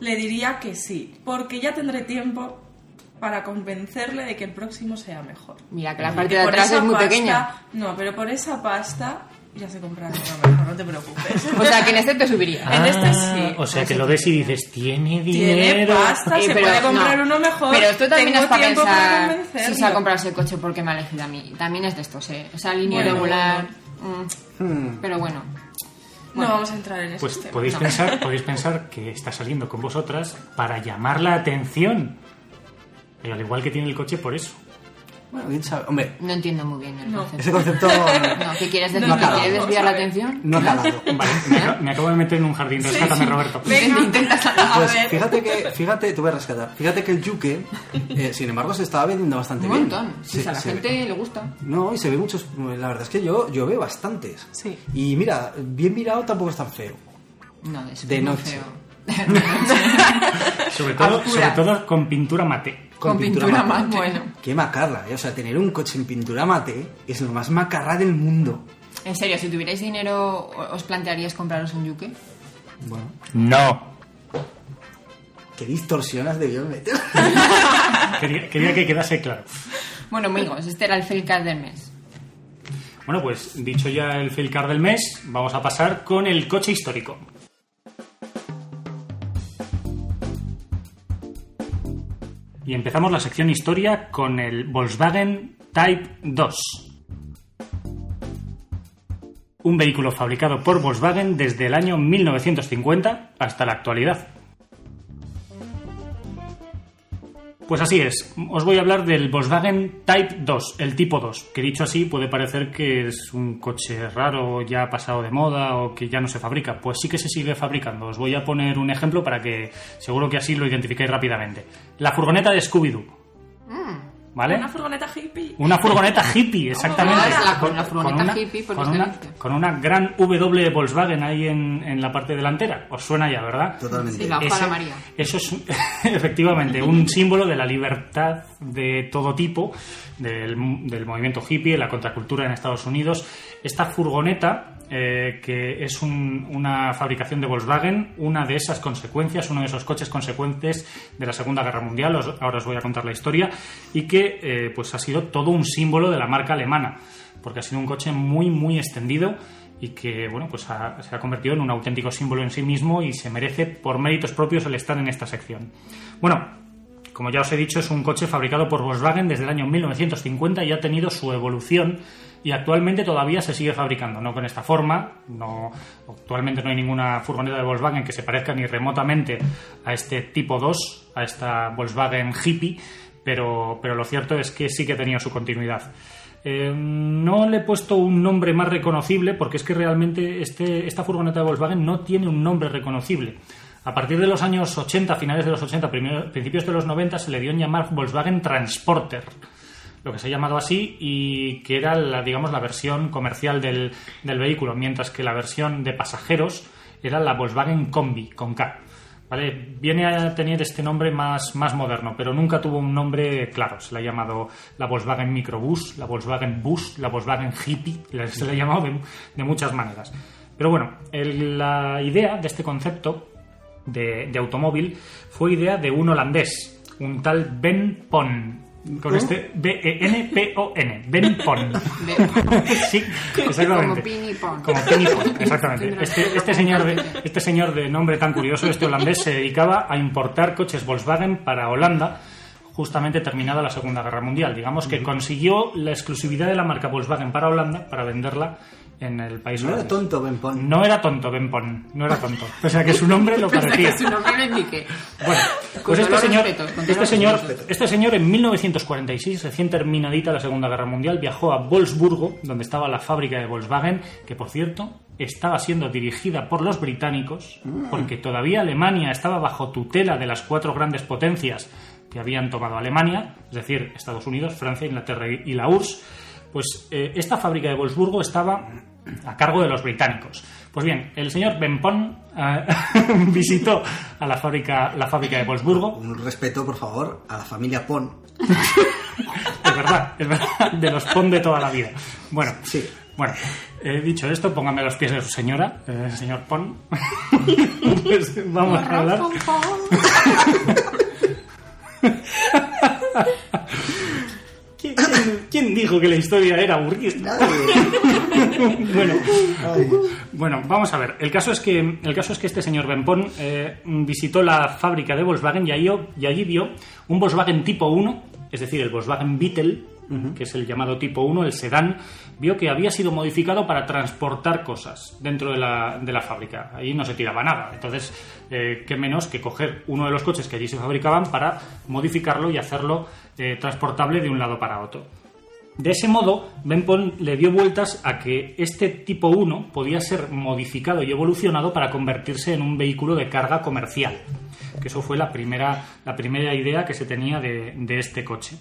Le diría que sí. Porque ya tendré tiempo para convencerle de que el próximo sea mejor. Mira, que la parte de por atrás es muy pasta- pequeña. No, pero por esa pasta ya se mejor, no te preocupes. O sea, que en este te subiría. En este sí. O sea, que lo ves y dices, tiene Tiene dinero. pasta, Eh, se pero puede comprar no. uno mejor. Pero esto también Tengo es para pensar si se ha comprado ese coche porque me ha elegido a mí. También es de estos, ¿eh? Esa línea Bueno, regular. mm, Hmm. Pero bueno. No vamos a entrar en ese Pues podéis No. pensar, podéis pensar que está saliendo con vosotras para llamar la atención. Y al igual que tiene el coche por eso. Bueno, quién sabe. Hombre, No entiendo muy bien el No. concepto. ese concepto No, ¿qué quieres decir? No, ¿Que no, quieres desviar la atención? no ha calado. Vale, me, acabo, me acabo de meter en un jardín. Rescátame, sí. Roberto. Venga. A Pues ver. fíjate que, fíjate, te voy a rescatar. Fíjate que el yuque, eh, sin embargo, se estaba vendiendo bastante Un bien. montón. Sí, Se- a la se gente ve- le gusta. No, y se ve muchos. La verdad es que yo, yo veo bastantes. Sí. Y mira, bien mirado tampoco es tan feo. No, de, De es muy noche. feo. Sobre todo, sobre todo con pintura mate. Con, pintura, más bueno. Qué macarra, ¿eh? O sea, tener un coche en pintura mate es lo más macarra del mundo. En serio, si tuvierais dinero, ¿os plantearíais compraros un Yuke? Bueno, No. qué distorsión has debido meter. Quería, quería que quedase claro. Bueno, amigos, este era el Failcard del mes. Bueno, pues dicho ya el failcar del mes, vamos a pasar con el coche histórico. Y empezamos la sección historia con el Volkswagen Type 2. Un vehículo fabricado por Volkswagen desde el año 1950 hasta la actualidad. Pues así es, os voy a hablar del Volkswagen Type 2, el tipo 2, que dicho así puede parecer que es un coche raro, ya pasado de moda o que ya no se fabrica. Pues sí que se sigue fabricando. Os voy a poner un ejemplo para que seguro que así lo identificáis rápidamente. La furgoneta de Scooby-Doo. ¿Vale? Una furgoneta hippie. Una furgoneta hippie, exactamente. Con furgoneta una, hippie, por con, los una, delicios. con una gran W Volkswagen ahí en, en la parte delantera. Os suena ya, ¿verdad? Totalmente. Sí, la Ese- María. Eso es efectivamente un símbolo de la libertad de todo tipo, del, del movimiento hippie, la contracultura en Estados Unidos. Esta furgoneta, eh, que es un- una fabricación de Volkswagen, una de esas consecuencias, uno de esos coches consecuentes de la Segunda Guerra Mundial, ahora os voy a contar la historia, y que eh, pues ha sido todo un símbolo de la marca alemana, porque ha sido un coche muy, muy extendido y que bueno pues se ha convertido en un auténtico símbolo en sí mismo y se merece por méritos propios el estar en esta sección. Bueno, como ya os he dicho, es un coche fabricado por Volkswagen desde el año 1950 y ha tenido su evolución y actualmente todavía se sigue fabricando, no con esta forma, no, actualmente no hay ninguna furgoneta de Volkswagen que se parezca ni remotamente a este tipo 2, a esta Volkswagen hippie, pero, pero lo cierto es que sí que tenido su continuidad. Eh, no le he puesto un nombre más reconocible porque es que realmente este, esta furgoneta de Volkswagen no tiene un nombre reconocible. A partir de los años 80, finales de los 80, primero- principios de los 90, se le dio en llamar Volkswagen Transporter, lo que se ha llamado así, y que era la, digamos, la versión comercial del, del vehículo, mientras que la versión de pasajeros era la Volkswagen Combi, con K. ¿vale? Viene a tener este nombre más, más moderno, pero nunca tuvo un nombre claro. Se le ha llamado la Volkswagen Microbus, la Volkswagen Bus, la Volkswagen Hippie, se le ha llamado de, de muchas maneras. Pero bueno, la idea de este concepto de automóvil fue idea de un holandés, un tal Ben Pon. Con este B-E-N-P-O-N, Ben Pon. sí, exactamente. Como Pini Pon. Como Penny Pon, exactamente. Este, este señor de, este señor de nombre tan curioso, este holandés, se dedicaba a importar coches Volkswagen para Holanda justamente terminada la Segunda Guerra Mundial. Digamos que consiguió la exclusividad de la marca Volkswagen para Holanda para venderla en el país No era tonto, Ben Pon. No era tonto, Ben Pon, no era tonto. O sea que su nombre lo parecía. Su nombre lo indique. Bueno, pues este señor, este señor, este señor en 1946, recién terminadita la Segunda Guerra Mundial, viajó a Wolfsburgo, donde estaba la fábrica de Volkswagen, que por cierto estaba siendo dirigida por los británicos, porque todavía Alemania estaba bajo tutela de las cuatro grandes potencias que habían tomado Alemania, es decir, Estados Unidos, Francia, Inglaterra y la URSS. Pues eh, esta fábrica de Wolfsburgo estaba a cargo de los británicos. Pues bien, el señor Benpon eh, visitó a la fábrica, la fábrica de Wolfsburgo. Un respeto, por favor, a la familia Pon. Es verdad, es verdad, de los Pon de toda la vida. Bueno, Sí. Bueno, eh, dicho esto, póngame a los pies de su señora, eh, señor Pon. pues vamos a hablar. ¿Quién, quién- quién dijo que la historia era aburrida? bueno, bueno, vamos a ver. El caso es que, el caso es que este señor Benpon eh, visitó la fábrica de Volkswagen y allí, y allí vio un Volkswagen tipo 1, es decir, el Volkswagen Beetle, que es el llamado tipo 1, el sedán, vio que había sido modificado para transportar cosas dentro de la, de la fábrica. Allí no se tiraba nada. Entonces, eh, qué menos que coger uno de los coches que allí se fabricaban para modificarlo y hacerlo eh, transportable de un lado para otro. De ese modo, Benpon le dio vueltas a que este tipo 1 podía ser modificado y evolucionado para convertirse en un vehículo de carga comercial. Que eso fue la primera, la primera idea que se tenía de, de este coche.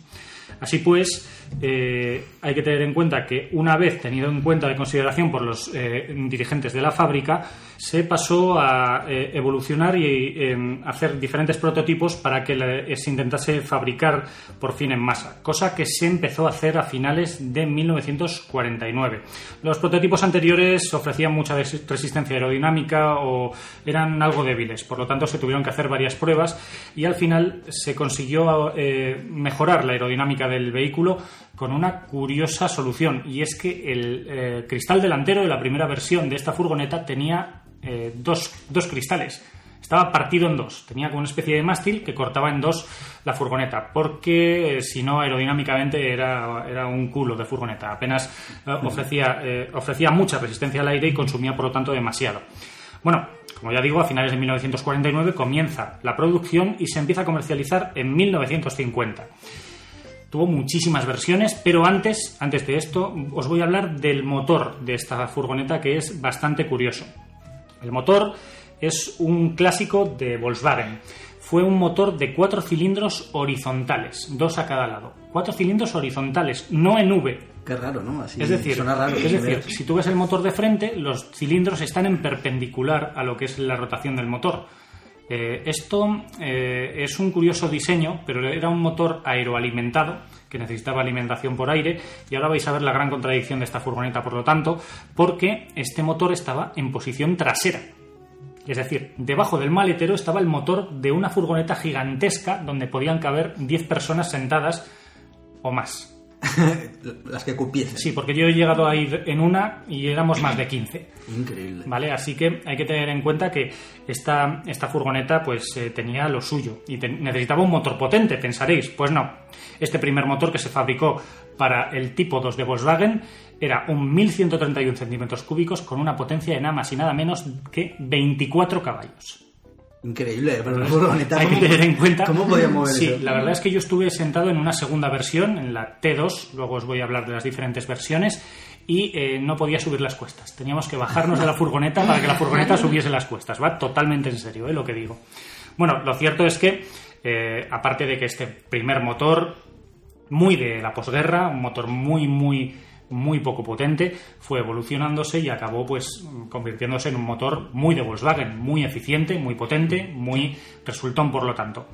Así pues, eh, hay que tener en cuenta que una vez tenido en cuenta de consideración por los eh, dirigentes de la fábrica, se pasó a eh, evolucionar y eh, hacer diferentes prototipos para que le- se intentase fabricar por fin en masa, cosa que se empezó a hacer a finales de 1949. Los prototipos anteriores ofrecían mucha resistencia aerodinámica o eran algo débiles, por lo tanto se tuvieron que hacer varias pruebas y al final se consiguió eh, mejorar la aerodinámica del vehículo con una curiosa solución y es que el eh, cristal delantero de la primera versión de esta furgoneta tenía eh, dos, dos cristales. Estaba partido en dos. Tenía como una especie de mástil que cortaba en dos la furgoneta, porque eh, si no, aerodinámicamente era, era un culo de furgoneta. Apenas eh, ofrecía, ofrecía mucha resistencia al aire y consumía, por lo tanto, demasiado. Bueno, como ya digo, a finales de 1949 comienza la producción y se empieza a comercializar en 1950. Tuvo muchísimas versiones, pero antes, antes de esto, os voy a hablar del motor de esta furgoneta que es bastante curioso. El motor es un clásico de Volkswagen. Fue un motor de cuatro cilindros horizontales, dos a cada lado. Cuatro cilindros horizontales, no en V. Qué raro, ¿no? Así Es decir, suena raro. es decir, si tú ves el motor de frente, los cilindros están en perpendicular a lo que es la rotación del motor. Eh, esto eh, es un curioso diseño, pero era un motor aeroalimentado que necesitaba alimentación por aire y ahora vais a ver la gran contradicción de esta furgoneta, por lo tanto, porque este motor estaba en posición trasera. Es decir, debajo del maletero estaba el motor de una furgoneta gigantesca donde podían caber 10 personas sentadas o más. Las que cupiesen. Sí, porque yo he llegado a ir en una y éramos más de 15. Increíble. ¿Vale? Así que hay que tener en cuenta que esta, esta furgoneta pues eh, tenía lo suyo y te- necesitaba un motor potente, pensaréis. Pues no. Este primer motor que se fabricó para el tipo 2 de Volkswagen era un 1131 centímetros cúbicos con una potencia de nada más y nada menos que 24 caballos. Increíble, pero la furgoneta. Hay que ¿cómo- tener en cuenta. ¿Cómo podía mover Sí, eso? la verdad es que yo estuve sentado en una segunda versión, en la T2, luego os voy a hablar de las diferentes versiones, y eh, no podía subir las cuestas. Teníamos que bajarnos de la furgoneta para que la furgoneta subiese las cuestas. Va totalmente en serio, ¿eh? lo que digo. Bueno, lo cierto es que, eh, aparte de que este primer motor, muy de la posguerra, un motor muy, muy muy poco potente, fue evolucionándose y acabó pues convirtiéndose en un motor muy de Volkswagen, muy eficiente, muy potente, muy resultón por lo tanto.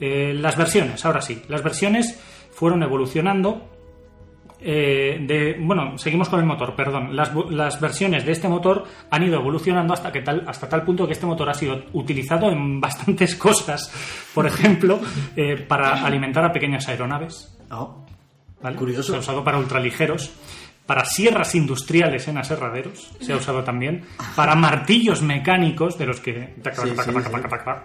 Eh, las versiones, ahora sí, las versiones fueron evolucionando eh, de, bueno, seguimos con el motor, perdón. Las, las, versiones de este motor han ido evolucionando hasta, que tal, hasta tal punto que este motor ha sido utilizado en bastantes cosas. Por ejemplo, eh, para alimentar a pequeñas aeronaves. Oh, ¿vale? Curioso. Se ha usado para ultraligeros. Para sierras industriales en aserraderos se ha usado también. Para martillos mecánicos, de los que. Sí, sí, sí.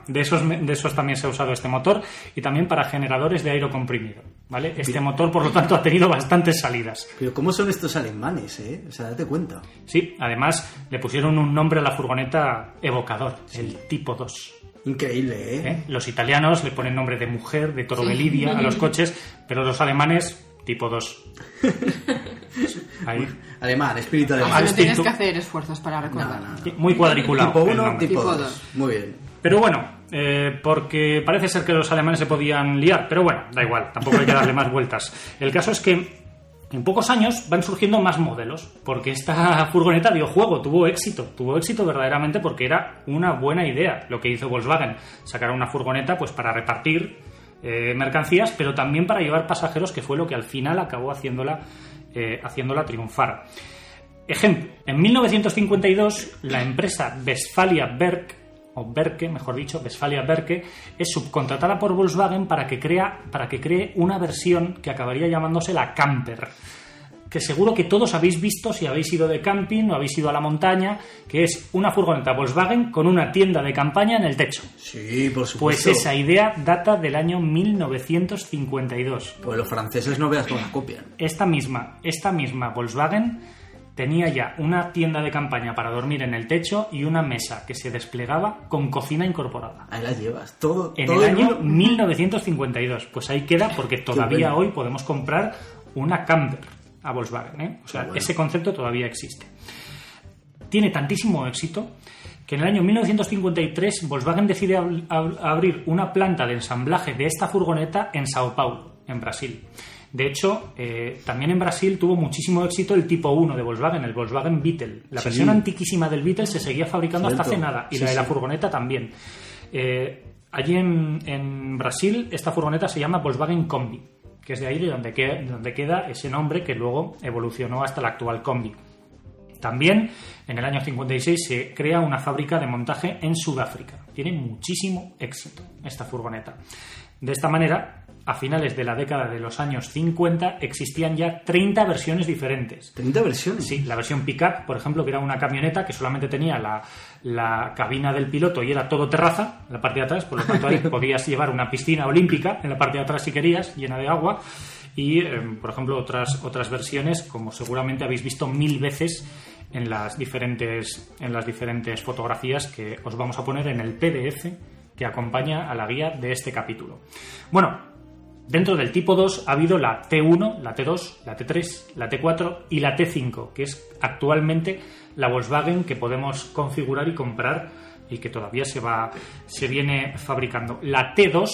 De, esos, de esos también se ha usado este motor. Y también para generadores de aire comprimido. ¿vale? Este motor, por lo tanto, ha tenido bastantes salidas. Pero ¿cómo son estos alemanes, eh? O sea, date cuenta. Sí, además le pusieron un nombre a la furgoneta evocador, el tipo 2. Increíble, ¿eh? ¿eh? Los italianos le ponen nombre de mujer, de toro de Sí. lidia a los coches, pero los alemanes, tipo 2. Ahí. Alemán, espíritu Así alemán. Al no tienes que hacer esfuerzos para No, recordar. no, no. Sí, Muy cuadriculado. Tipo el 1, nombre. tipo Tipo 2. dos. Muy bien. Pero bueno, eh, porque parece ser que los alemanes se podían liar, pero bueno, da igual, tampoco hay que darle más vueltas. El caso es que en pocos años van surgiendo más modelos, porque esta furgoneta dio juego, tuvo éxito, tuvo éxito verdaderamente porque era una buena idea lo que hizo Volkswagen, sacar una furgoneta pues para repartir eh, mercancías, pero también para llevar pasajeros, que fue lo que al final acabó haciéndola, eh, haciéndola triunfar. Ejemplo, en 1952 la empresa Westfalia Berg, o Berke, mejor dicho, Westfalia Berke, es subcontratada por Volkswagen para que, crea, para que cree una versión que acabaría llamándose la Camper. Que seguro que todos habéis visto si habéis ido de camping o habéis ido a la montaña, que es una furgoneta Volkswagen con una tienda de campaña en el techo. Sí, por Pues supuesto. esa idea data del año 1952. Pues los franceses no veas cómo la copian. esta misma, esta misma Volkswagen tenía ya una tienda de campaña para dormir en el techo y una mesa que se desplegaba con cocina incorporada. Ahí la llevas. Todo, En todo el año mundo- 1952. Pues ahí queda porque todavía hoy podemos comprar una camper a Volkswagen. ¿eh? O sea, bueno. ese concepto todavía existe. Tiene tantísimo éxito que en el año 1953 Volkswagen decide ab- ab- abrir una planta de ensamblaje de esta furgoneta en Sao Paulo, en Brasil. De hecho, eh, también en Brasil tuvo muchísimo éxito el tipo 1 de Volkswagen, el Volkswagen Beetle. La Sí. versión antiquísima del Beetle se seguía fabricando hasta hace nada, y Sí, la de la sí. furgoneta también. Eh, allí en, en Brasil, esta furgoneta se llama Volkswagen Combi, que es de ahí de donde, que- donde queda ese nombre que luego evolucionó hasta la actual Combi. También en el año 56 se crea una fábrica de montaje en Sudáfrica. Tiene muchísimo éxito esta furgoneta. De esta manera, a finales de la década de los años 50 existían ya 30 versiones diferentes. 30 versiones. Sí, la versión pickup, por ejemplo, que era una camioneta que solamente tenía la, la cabina del piloto y era todo terraza en la parte de atrás, por lo tanto ahí podías llevar una piscina olímpica en la parte de atrás si querías, llena de agua. Y, eh, por ejemplo, otras, otras versiones, como seguramente habéis visto mil veces en las, diferentes, en las diferentes fotografías que os vamos a poner en el PDF que acompaña a la guía de este capítulo. Bueno, Dentro del tipo 2 ha habido la T1, la T2, la T3, la T4 y la T5, que es actualmente la Volkswagen que podemos configurar y comprar y que todavía se va se viene fabricando. La T2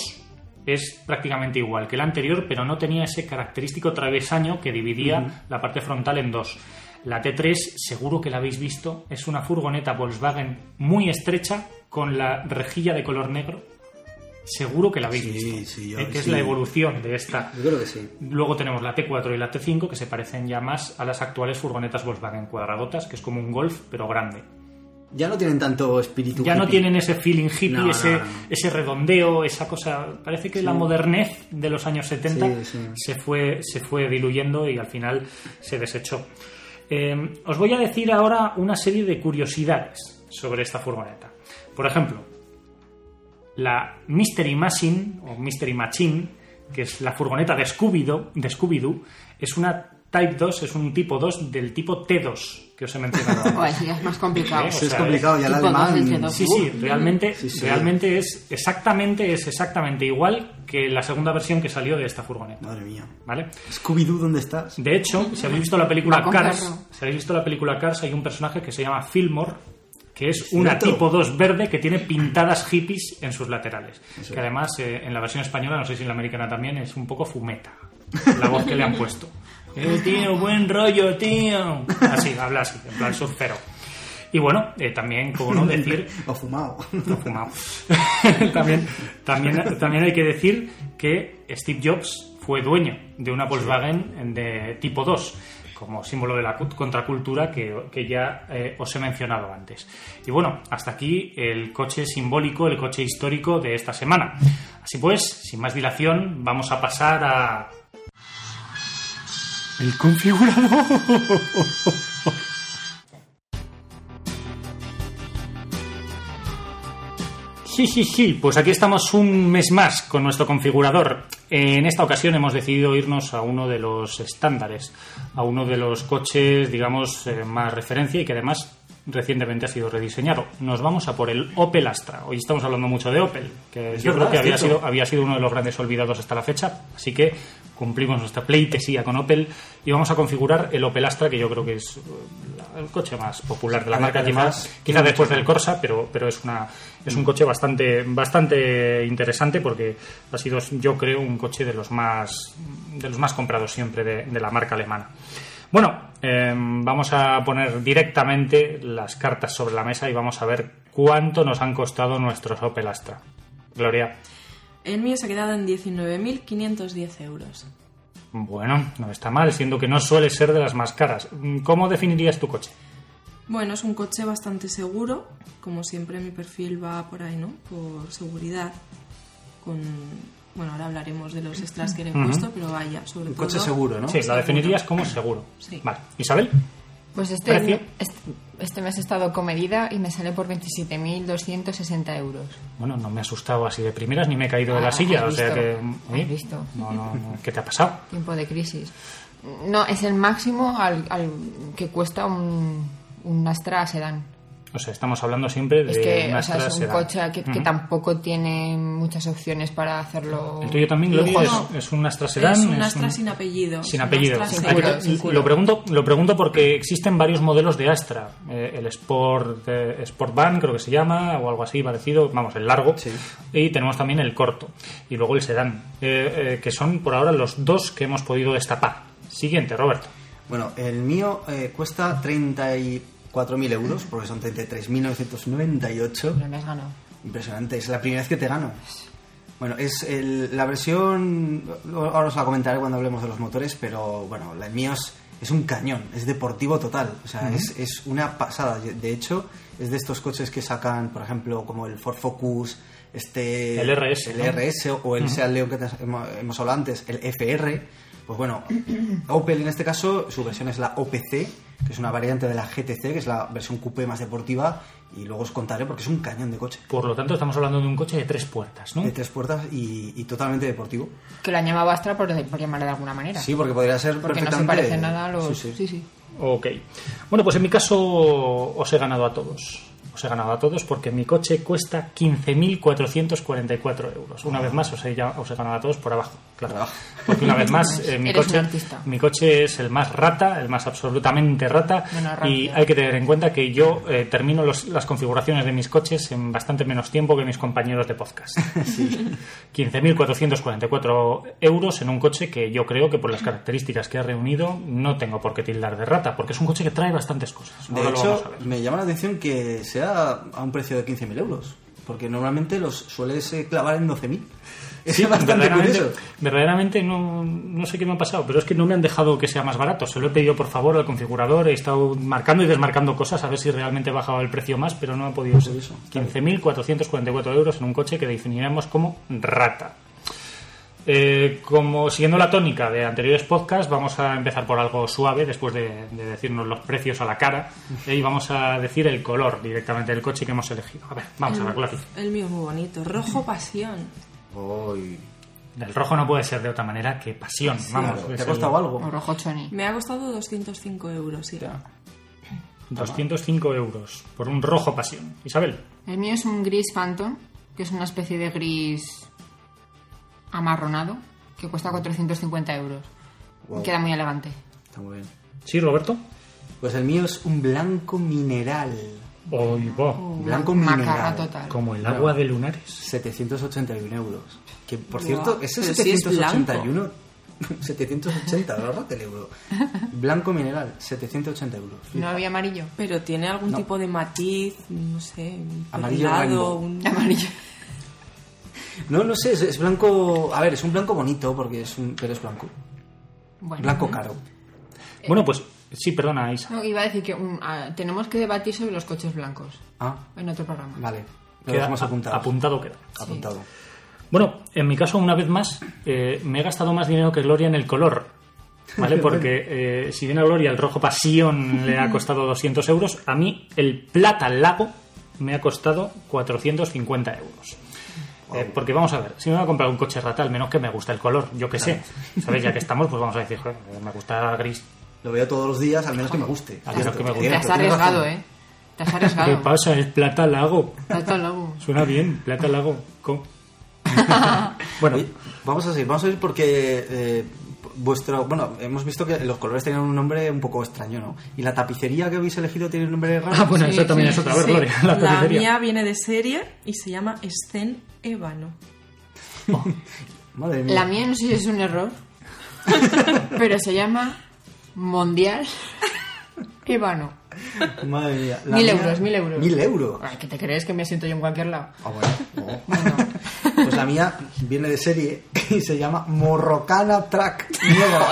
es prácticamente igual que la anterior, pero no tenía ese característico travesaño que dividía la parte frontal en dos. La T3, seguro que la habéis visto, es una furgoneta Volkswagen muy estrecha con la rejilla de color negro. Seguro que la habéis Sí, visto. sí, yo- eh, que es sí. la evolución de esta. Yo creo que sí. Luego tenemos la T4 y la T5 que se parecen ya más a las actuales furgonetas Volkswagen cuadradotas, que es como un Golf pero grande. Ya no tienen tanto espíritu. Ya no tienen ese feeling hippie, No, ese, no. ese redondeo, esa cosa. Parece que la modernez de los años 70 Sí, sí. Se, fue, se fue diluyendo y al final se desechó. Eh, os voy a decir ahora una serie de curiosidades sobre esta furgoneta. Por ejemplo, la Mystery Machine o Mystery Machine, que es la furgoneta de Scooby-Doo, de Scooby-Doo, es una Type 2, es un tipo 2 del tipo T2 que os he mencionado. Sí, es más complicado. Es complicado, ya el alemán. del C2. Sí, sí, realmente, Sí, sí. realmente es exactamente, es exactamente igual que la segunda versión que salió de esta furgoneta. Madre mía. ¿Vale? Scooby-Doo, ¿dónde estás? De hecho, si habéis visto la película Cars, si habéis visto la película Cars, hay un personaje que se llama Fillmore, que es una Cierto. tipo 2 verde que tiene pintadas hippies en sus laterales. Eso. Que además, eh, en la versión española, no sé si en la americana también, es un poco fumeta. La voz que le han puesto. Eh, tío, buen rollo, tío. Así, habla así, en plan surfero. Y bueno, eh, también, como no decir, O fumado. no fumado. también, también, también hay que decir que Steve Jobs fue dueño de una Volkswagen de tipo 2, como símbolo de la cu- contracultura que, que ya eh, os he mencionado antes. Y bueno, hasta aquí el coche simbólico, el coche histórico de esta semana. Así pues, sin más dilación, vamos a pasar a... El configurador. Sí, sí, sí, pues aquí estamos un mes más con nuestro configurador. En esta ocasión hemos decidido irnos a uno de los estándares, a uno de los coches, digamos, eh, más referencia y que además recientemente ha sido rediseñado. Nos vamos a por el Opel Astra. Hoy estamos hablando mucho de Opel, que yo creo que había sido, había sido uno de los grandes olvidados hasta la fecha, así que cumplimos nuestra pleitesía con Opel y vamos a configurar el Opel Astra, que yo creo que es eh, el coche más popular de la marca, Además, quizás, quizá después del Corsa, pero, pero es una es un coche bastante bastante interesante porque ha sido, yo creo, un coche de los más de los más comprados siempre de, de la marca alemana. Bueno, eh, vamos a poner directamente las cartas sobre la mesa y vamos a ver cuánto nos han costado nuestros Opel Astra. Gloria, El mío se ha quedado en 19.510 euros. bueno, no está mal, siendo que no suele ser de las más caras. ¿Cómo definirías tu coche? Bueno, es un coche bastante seguro. Como siempre, mi perfil va por ahí, ¿no? Por seguridad. Con. Bueno, ahora hablaremos de los extras que le he puesto, pero vaya, sobre Un todo. coche seguro, ¿no? Sí, la definirías como seguro. Sí. Vale, Isabel. Pues este, Precio. este, este mes he estado con medida y me sale por 27.260 euros. Bueno, no me he asustado así de primeras ni me he caído de la Ah, silla, has o sea que... ¿eh? visto. No, no, no. ¿Qué te ha pasado? Tiempo de crisis. No, es el máximo al, al que cuesta un, un Astra sedán. O sea, estamos hablando siempre de Es que una o sea, Astra es un coche que, tampoco tiene muchas opciones para hacerlo. ¿El tuyo también, Gloria, es, lujoso. es un Astra sedán? Es un es Astra un- sin apellido. Sin apellido. Sin culo. Lo pregunto, lo pregunto porque existen varios modelos de Astra. Eh, el Sport, eh, Sport Van, creo que se llama, o algo así parecido. Vamos, el largo. Sí. Y tenemos también el corto. Y luego el sedán. eh, eh, que son por ahora los dos que hemos podido destapar. Siguiente, Roberto. Bueno, el mío eh, cuesta 34.000 euros, porque son 33.998. Pero me has ganado. Impresionante, es la primera vez que te gano. Bueno, es el- la versión. Ahora os la comentaré cuando hablemos de los motores, pero bueno, la- el mío es, es un cañón, es deportivo total. O sea, es, es una pasada. De hecho, es de estos coches que sacan, por ejemplo, como el Ford Focus, este. El RS, El ¿no? RS o el Seat León que te- hemos, hemos hablado antes, el FR. Pues bueno, Opel en este caso, su versión es la OPC, que es una variante de la GTC, que es la versión coupé más deportiva, y luego os contaré porque es un cañón de coche. Por lo tanto, estamos hablando de un coche de tres puertas, ¿no? De tres puertas y, y totalmente deportivo. Que la llamaba Astra por, por llamarla de alguna manera. Sí, porque podría ser Porque no se parece nada a los. Sí, sí. sí, sí. Ok. Bueno, pues en mi caso os he ganado a todos. Os he ganado a todos porque mi coche cuesta 15.444 euros. Una vez más os he, ya- os he ganado a todos por abajo, claro. Abajo. Porque una vez más eh, mi, coche, artista. mi coche es el más rata, el más absolutamente rata. Y hay que tener en cuenta que yo eh, termino los- las configuraciones de mis coches en bastante menos tiempo que mis compañeros de podcast. 15.444 euros en un coche que yo creo que por las características que ha reunido no tengo por qué tildar de rata, porque es un coche que trae bastantes cosas. De Ahora lo vamos hecho, a ver. me llama la atención que sea a un precio de 15.000 euros, porque normalmente los sueles eh, clavar en 12.000. Es Sí, bastante verdaderamente, curioso. verdaderamente no, no sé qué me ha pasado, pero es que no me han dejado que sea más barato. Se lo he pedido por favor al configurador, he estado marcando y desmarcando cosas a ver si realmente bajaba el precio más, pero no ha podido ser eso. 15.444 euros en un coche que definiremos como rata. Eh, como siguiendo la tónica de anteriores podcasts, vamos a empezar por algo suave después de, de decirnos los precios a la cara eh, y vamos a decir el color directamente del coche que hemos elegido. A ver, vamos a ver, Glati. El mío es muy bonito. Rojo pasión. Uy, El rojo no puede ser de otra manera que pasión. vamos, claro, es ¿Te ha el- costado algo? O rojo choni. Me ha costado 205 euros, sí. 205 euros por un rojo pasión. Isabel, El mío es un gris Phantom, que es una especie de gris amarronado, que cuesta 450 euros. Wow. Queda muy elegante. Está muy bien. ¿sí, Roberto? Pues el mío es un blanco mineral. Hoy va. Blanco mineral. total. Como el agua de lunares. 781 euros. Que, por Guau, cierto, ese pero si es 781 780, ahorrate el euro. Blanco mineral, 780 euros. ¿No había amarillo? Pero tiene algún No. tipo de matiz, no sé, un Amarillo un... Amarillo. No, no sé, es, es blanco. A ver, es un blanco bonito porque es un. Pero es blanco. Bueno, Blanco caro. Bueno, pues sí, perdona, Isa. No, iba a decir que un- ah, tenemos que debatir sobre los coches blancos Ah, en otro programa. vale. Lo Queda dejamos apuntado. apuntado queda. Apuntado. Bueno, en mi caso, una vez más, eh, me he gastado más dinero que Gloria en el color. ¿Vale? Porque eh, si bien a Gloria el rojo pasión le ha costado 200 euros, a mí el plata lago me ha costado 450 euros. Eh, porque vamos a ver, si me voy a comprar un coche rata, al menos que me gusta el color, yo que sé. ¿Sabes? Ya que estamos, pues vamos a decir, joder, me gusta gris. Lo veo todos los días, al menos que me guste. Al menos que me guste. Te has arriesgado. ¿eh? Te has ¿Qué arriesgado. pasa? Es plata lago. Hasta luego. Suena bien, plata lago. Co- bueno, Oye, vamos a seguir, vamos a seguir porque eh, vuestro, bueno, hemos visto que los colores tenían un nombre un poco extraño, ¿no? Y la tapicería que habéis elegido tiene un nombre raro. ah, bueno, Sí, eso también sí, es otra. A ver, Sí, Gloria, la la tapicería. mía viene de serie y se llama Scen Ébano. Madre mía. La mía no sé si es un error, pero se llama Mundial Ébano. Madre mía. La Mil mía- euros, mil euros. Mil euros. Ay, ¿Qué te crees que me siento yo en cualquier lado? Ah, bueno. no. Bueno, la mía viene de serie y se llama Morrocana Track Negra.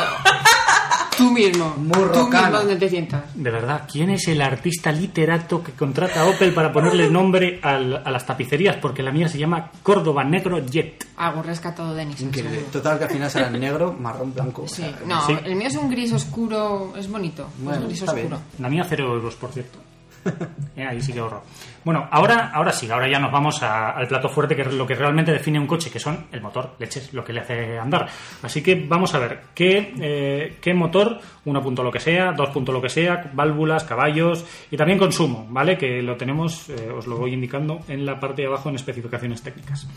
tú mismo. Tú Morrocana. mismo donde te sientas. De verdad, ¿quién es el artista literato que contrata a Opel para ponerle nombre al- a las tapicerías? Porque la mía se llama Córdoba Negro Jet. Algo rescatado de Nissan. Increíble. seguro. Total, que al final será negro, marrón, blanco. o Sí, sea, no, Sí. el mío es un gris oscuro, es bonito. es Bueno, un gris está oscuro. bien. La mía, cero euros, por cierto. Eh, ahí sí que ahorro. Bueno, ahora, ahora sí, ahora ya nos vamos al plato fuerte, que es lo que realmente define un coche, que son el motor, leches, lo que le hace andar. Así que vamos a ver qué, eh, qué motor, uno punto lo que sea, dos punto lo que sea, válvulas, caballos y también consumo, ¿vale? Que lo tenemos, eh, os lo voy indicando en la parte de abajo en especificaciones técnicas.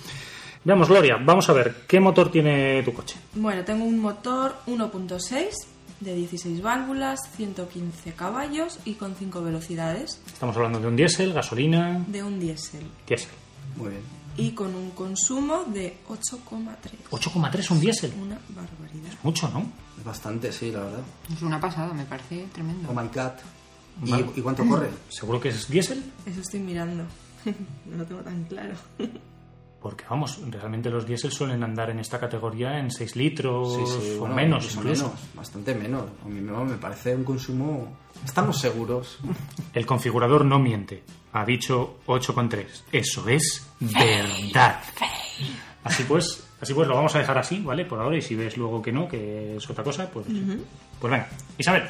Veamos, Gloria, vamos a ver, ¿qué motor tiene tu coche? Bueno, tengo un motor 1.6 de 16 válvulas, 115 caballos y con 5 velocidades Estamos hablando de un diésel, gasolina, de un diésel diésel. Muy bien. y con un consumo de 8,3. 8,3 un diésel. Una barbaridad. Mucho, ¿no? Es bastante, sí, la verdad. Es una pasada, me parece tremendo. Oh my god. ¿Y, Vale. ¿y cuánto corre? ¿Seguro que es diésel? Eso estoy mirando. no lo tengo tan claro. Porque vamos, realmente los diésel suelen andar en esta categoría en 6 litros Sí, sí, o bueno, menos incluso menos, bastante menos. A mí me, me parece un consumo... Estamos seguros. El configurador no miente. Ha dicho 8,3. Eso es verdad. Así pues, así pues lo vamos a dejar así, ¿vale? Por ahora y si ves luego que no, que es otra cosa, pues, pues venga. Isabel,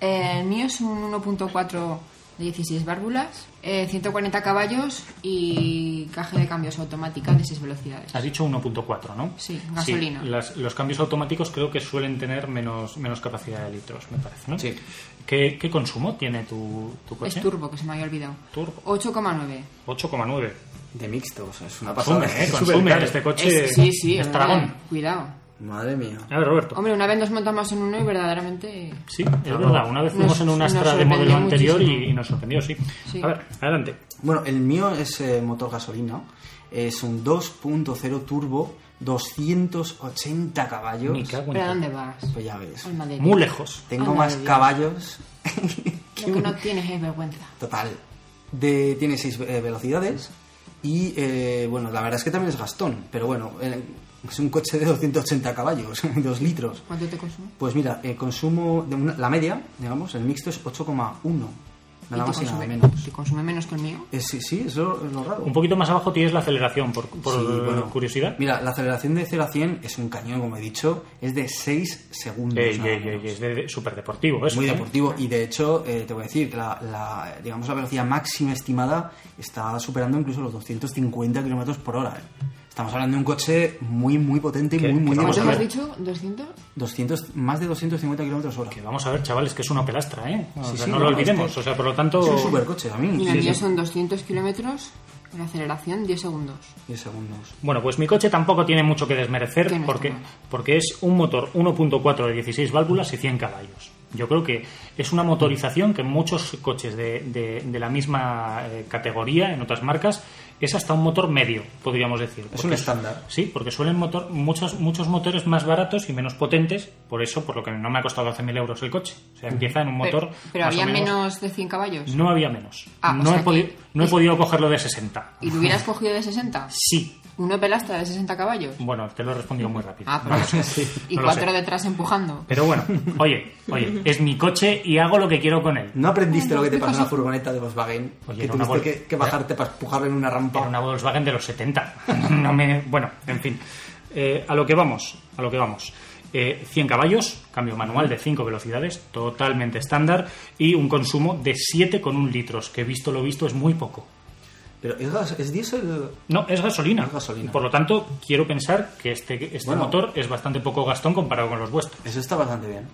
Eh, el mío es un 1.4 de 16 válvulas, eh, 140 caballos y caja de cambios automática de 6 velocidades. has dicho 1.4, ¿no? Sí, gasolina. las- los cambios automáticos creo que suelen tener menos, menos capacidad de litros, me parece, ¿no? Sí. ¿Qué, qué consumo tiene tu, tu coche? Es turbo, que se me había olvidado. Turbo. 8,9. 8,9. De mixto, o sea, es una pasada. Consume, ¿eh? Consume. Este coche Es- sí, sí, es. Cuidado. Madre mía. A ver, Roberto. Hombre, una vez nos montamos en uno y verdaderamente... Sí, es verdad. Una vez fuimos Nos- en un Astra de modelo anterior y, nos sorprendió, sí. Sí. A ver, adelante. Bueno, el mío es eh, motor gasolina. Es un 2.0 turbo, 280 caballos. Me cago en ¿Pero a dónde vas? Pues ya ves. Muy lejos. Tengo más caballos. Lo que no tienes es vergüenza. Total. De, tiene 6 velocidades. Y eh, bueno, la verdad es que también es gastón. Pero bueno, eh, es un coche de 280 caballos, 2 litros. ¿Cuánto te consume? Pues mira, el consumo, de una- la media, digamos, el mixto es 8,1. Nada ¿Y más y nada consume, menos. ¿Te consume menos que el mío? Eh, sí, sí, es lo, es lo raro. Un poquito más abajo tienes la aceleración, por, por Sí, bueno. curiosidad. Mira, la aceleración de 0 a 100 es un cañón, como he dicho, es de 6 segundos. Ey, menos. es de, súper deportivo eso. Muy ¿eh? deportivo y de hecho eh, te voy a decir que la, la, digamos la velocidad máxima estimada está superando incluso los 250 kilómetros por hora. Estamos hablando de un coche muy muy potente y ¿Qué- muy muy ¿Cuánto has dicho? ¿200? 200 más de 250 kilómetros hora. Que vamos a ver, chavales, que es una pelastra, ¿eh? O Sí, sea, sí, no lo olvidemos. este- O sea, por lo tanto... Es un supercoche a mí. Y sí. son 200 kilómetros con aceleración 10 segundos. 10 segundos. Bueno, pues mi coche tampoco tiene mucho que desmerecer no porque, porque es un motor 1.4 de 16 válvulas y 100 caballos. Yo creo que es una motorización que muchos coches de, de- de la misma eh, categoría, en otras marcas, es hasta un motor medio, podríamos decir. Es un estándar. Sí, porque suelen motor, muchos, muchos motores más baratos y menos potentes, por eso, por lo que no me ha costado 12.000 euros el coche. O sea, empieza en un motor. Pero, pero más o había menos- menos de 100 caballos. No había menos. Ah, o no, sea he, no he podido cogerlo de 60. ¿Y lo hubieras cogido de 60? Sí. ¿Un Opel Astra de 60 caballos? Bueno, te lo he respondido muy rápido. Ah, pero No lo sé. Y No cuatro detrás empujando. Pero bueno, oye, oye, es mi coche y hago lo que quiero con él. ¿No aprendiste lo que te pasó en la furgoneta de Volkswagen? Oye, que era una tuviste que, que bajarte para empujarlo en una rampa. Era una Volkswagen de los 70. No me, bueno, en fin. Eh, a lo que vamos, a lo que vamos. Eh, 100 caballos, cambio manual de 5 velocidades, totalmente estándar, y un consumo de 7,1 litros, que visto lo visto es muy poco. Pero es, gas- es diésel. No, es gasolina. Es gasolina. Por lo tanto, quiero pensar que este, este Bueno. motor es bastante poco gastón comparado con los vuestros. Eso está bastante bien.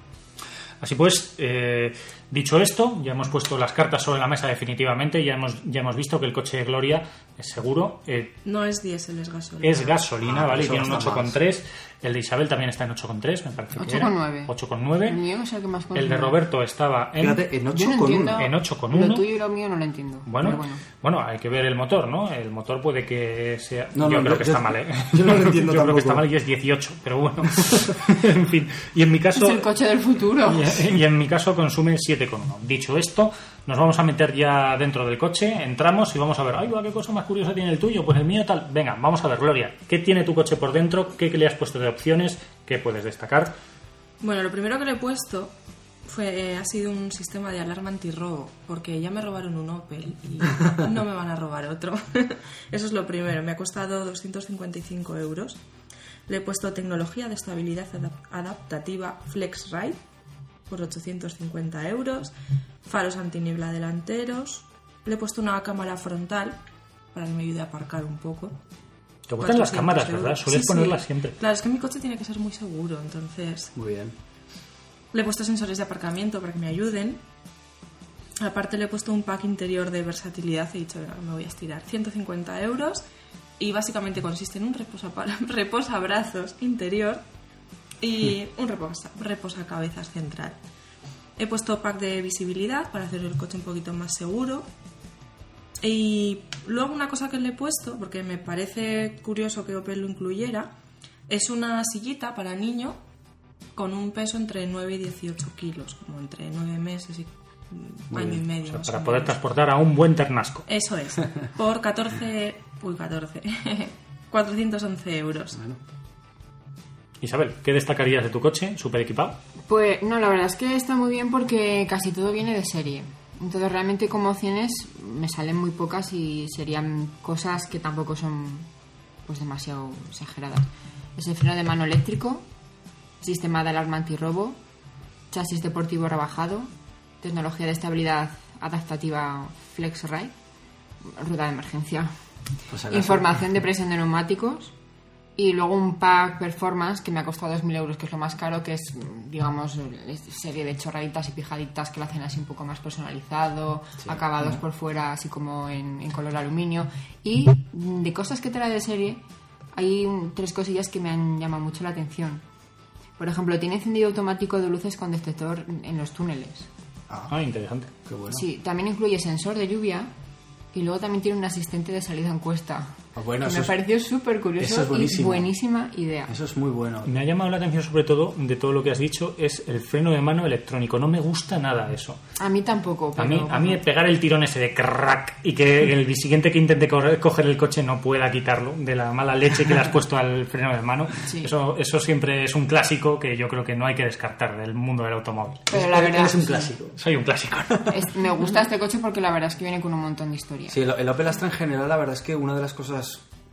Así pues, eh, dicho esto, ya hemos puesto las cartas sobre la mesa definitivamente, ya hemos, ya hemos visto que el coche de Gloria es seguro, eh, No es diésel, es gasolina. es gasolina, Ah, ¿vale? eso Tiene un gasta 8,3. El de Isabel también está en 8,3, me parece que era. 8,9. El 8,9. mío es el que más El de. Roberto estaba en... Fíjate, en 8 Yo no con entiendo. 1. En 8,1. Lo tuyo y lo mío no lo entiendo. Bueno, pero bueno. bueno. hay que ver el motor, ¿no? El motor puede que sea... No, yo no, creo que yo- está mal, ¿eh? yo no lo entiendo Yo creo que está mal y es 18, pero bueno. en fin. Y en mi caso... Es el coche del futuro. Y, y en mi caso consume 7,1. Dicho esto, nos vamos a meter ya dentro del coche, entramos y vamos a ver, ay, va, qué cosa más curiosa tiene el tuyo, pues el mío tal. Venga, vamos a ver, Gloria, ¿qué tiene tu coche por dentro? ¿Qué le has puesto de opciones? ¿Qué puedes destacar? Bueno, lo primero que le he puesto fue, eh, ha sido un sistema de alarma antirrobo, porque ya me robaron un Opel y no me van a robar otro. Eso es lo primero, me ha costado 255 euros. Le he puesto tecnología de estabilidad adap- adaptativa FlexRide por 850 euros, faros antiniebla delanteros, le he puesto una cámara frontal para que me ayude a aparcar un poco. Te gustan las 400 cámaras, euros. ¿verdad? Sueles Sí, sí. ponerlas siempre. Claro, es que mi coche tiene que ser muy seguro, entonces Muy bien. le he puesto sensores de aparcamiento para que me ayuden. Aparte le he puesto un pack interior de versatilidad y he dicho, me voy a estirar. 150 euros y básicamente consiste en un reposa reposabrazos interior y un reposa, reposacabezas central. He puesto pack de visibilidad para hacer el coche un poquito más seguro. Y luego una cosa que le he puesto, porque me parece curioso que Opel lo incluyera, es una sillita para niño con un peso entre 9 y 18 kilos, como entre 9 meses y año y medio. O sea, para poder menos. transportar a un buen ternasco. Eso es, por 14, uy, 14, 411 euros. Isabel, ¿qué destacarías de tu coche? ¿Súper equipado? Pues no, la verdad es que está muy bien porque casi todo viene de serie. Entonces realmente como opciones me salen muy pocas y serían cosas que tampoco son pues demasiado exageradas. Es el freno de mano eléctrico, sistema de alarma antirrobo, chasis deportivo rebajado, tecnología de estabilidad adaptativa FlexRide, rueda de emergencia, Pues información de presión de neumáticos y luego un pack performance que me ha costado 2.000 euros, que es lo más caro, que es, digamos, serie de chorraditas y pijaditas que lo hacen así un poco más personalizado, acabados por fuera así como en, en color aluminio. Y de cosas que trae de serie, hay tres cosillas que me han llamado mucho la atención. Por ejemplo, tiene encendido automático de luces con detector en los túneles. Ah, Ah, interesante. qué bueno. Sí, también incluye sensor de lluvia y luego también tiene un asistente de salida encuesta. Ah, bueno, eso me es- pareció súper curioso eso es y buenísima idea. Eso es muy bueno. Me ha llamado la atención sobre todo de todo lo que has dicho es el freno de mano electrónico. No me gusta nada eso. A mí tampoco. A mí, a mí pegar el tirón ese de crack y que el siguiente que intente coger el coche no pueda quitarlo de la mala leche que le has puesto al freno de mano, Sí. eso, eso siempre es un clásico que yo creo que no hay que descartar del mundo del automóvil. Pero la verdad, Eres un clásico. Soy un clásico. es- me gusta este coche porque la verdad es que viene con un montón de historia. Sí, el, el Opel Astra en general, la verdad es que una de las cosas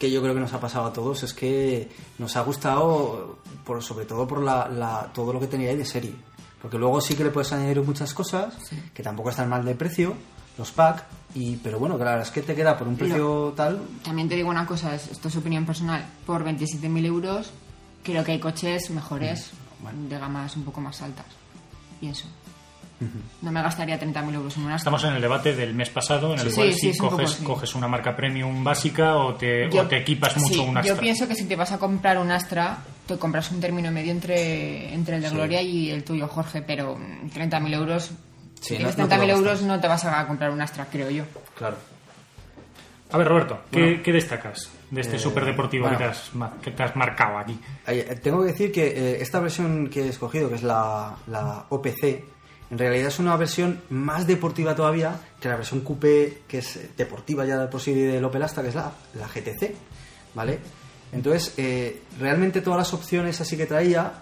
que yo creo que nos ha pasado a todos es que nos ha gustado, por, sobre todo por la, la- todo lo que tenía ahí de serie. Porque luego sí que le puedes añadir muchas cosas, que tampoco están mal de precio, los pack, y, pero bueno, verdad es que te queda por un precio tal. También te digo una cosa, es- esto es opinión personal, por 27.000 euros creo que hay coches mejores de gamas un poco más altas. Pienso. No me gastaría 30.000 euros en un Astra. Estamos en el debate del mes pasado en el Sí, cual sí, si un coges, coges una marca premium básica o te, o te equipas mucho sí, un Astra. Yo pienso que si te vas a comprar un Astra, te compras un término medio entre, entre el de Gloria y el tuyo, Jorge, pero mm, 30.000 euros... Sí, si no- tienes no te 30.000 lo euros no te vas a comprar un Astra, creo yo. Claro. A ver, Roberto, ¿qué, Bueno. qué destacas de este Eh, superdeportivo bueno. que, te has, que te has marcado aquí? Eh, Tengo que decir que eh, esta versión que he escogido, que es la, la OPC, en realidad es una versión más deportiva todavía que la versión Coupé, que es deportiva ya por sí del Opel Astra, que es la, la GTC, ¿vale? Entonces, eh, realmente todas las opciones así que traía,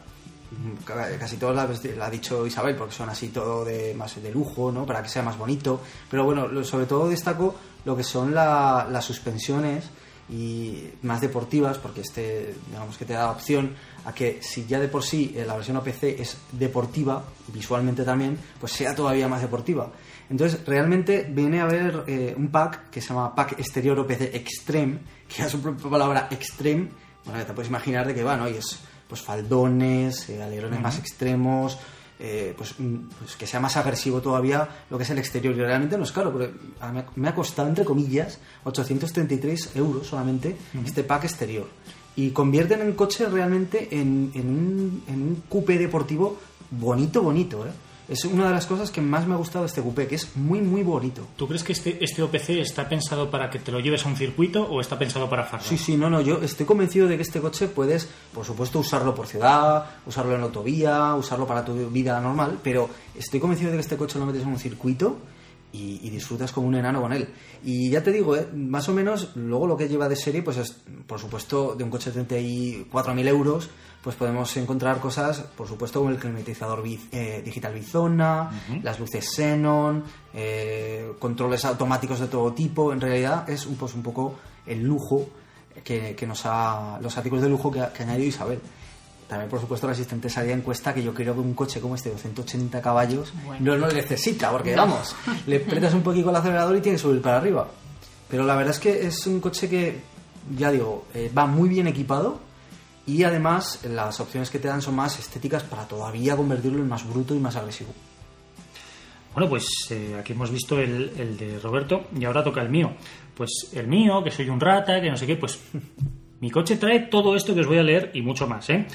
mm, ca- casi todas las la ha dicho Isabel, porque son así todo de más de lujo, ¿no? Para que sea más bonito. Pero bueno, sobre todo destaco lo que son la- las suspensiones y más deportivas, porque este, digamos que te da opción a que si ya de por sí eh, la versión OPC es deportiva, visualmente también, pues sea todavía más deportiva. Entonces, realmente viene a haber eh, un pack que se llama Pack Exterior OPC Extreme, que es su propia palabra Extreme, bueno, te puedes imaginar de qué va, ¿no? Y es pues faldones, eh, alerones más extremos, eh, pues, mm, pues que sea más agresivo todavía lo que es el exterior. Y realmente no es caro, porque a- me ha- me ha costado, entre comillas, 833 euros solamente este pack exterior. Y convierten el coche realmente en, en un, en un coupé deportivo bonito, bonito, ¿eh? Es una de las cosas que más me ha gustado de este coupé, que es muy, muy bonito. ¿Tú crees que este, este OPC está pensado para que te lo lleves a un circuito o está pensado para farra? Sí, sí, no, no, yo estoy convencido de que este coche puedes, por supuesto, usarlo por ciudad, usarlo en la autovía, usarlo para tu vida normal, pero estoy convencido de que este coche lo metes en un circuito y, y disfrutas como un enano con él. Y ya te digo, eh, más o menos, luego lo que lleva de serie, pues es, por supuesto, de un coche de 34.000 euros, pues podemos encontrar cosas, por supuesto, como el climatizador eh, digital Bizona, las luces Xenon, eh, controles automáticos de todo tipo. En realidad es un, pues, un poco el lujo que, que nos ha. los artículos de lujo que ha, que ha añadido Isabel. También, por supuesto, la asistente salía encuesta que yo creo que un coche como este de 280 caballos no lo necesita, porque vamos, le apretas un poquito el acelerador y tiene que subir para arriba. Pero la verdad es que es un coche que, ya digo, eh, va muy bien equipado y además las opciones que te dan son más estéticas para todavía convertirlo en más bruto y más agresivo. Bueno, pues eh, aquí hemos visto el, el de Roberto y ahora toca el mío. Pues el mío, que soy un rata, que no sé qué, pues mi coche trae todo esto que os voy a leer y mucho más, ¿eh?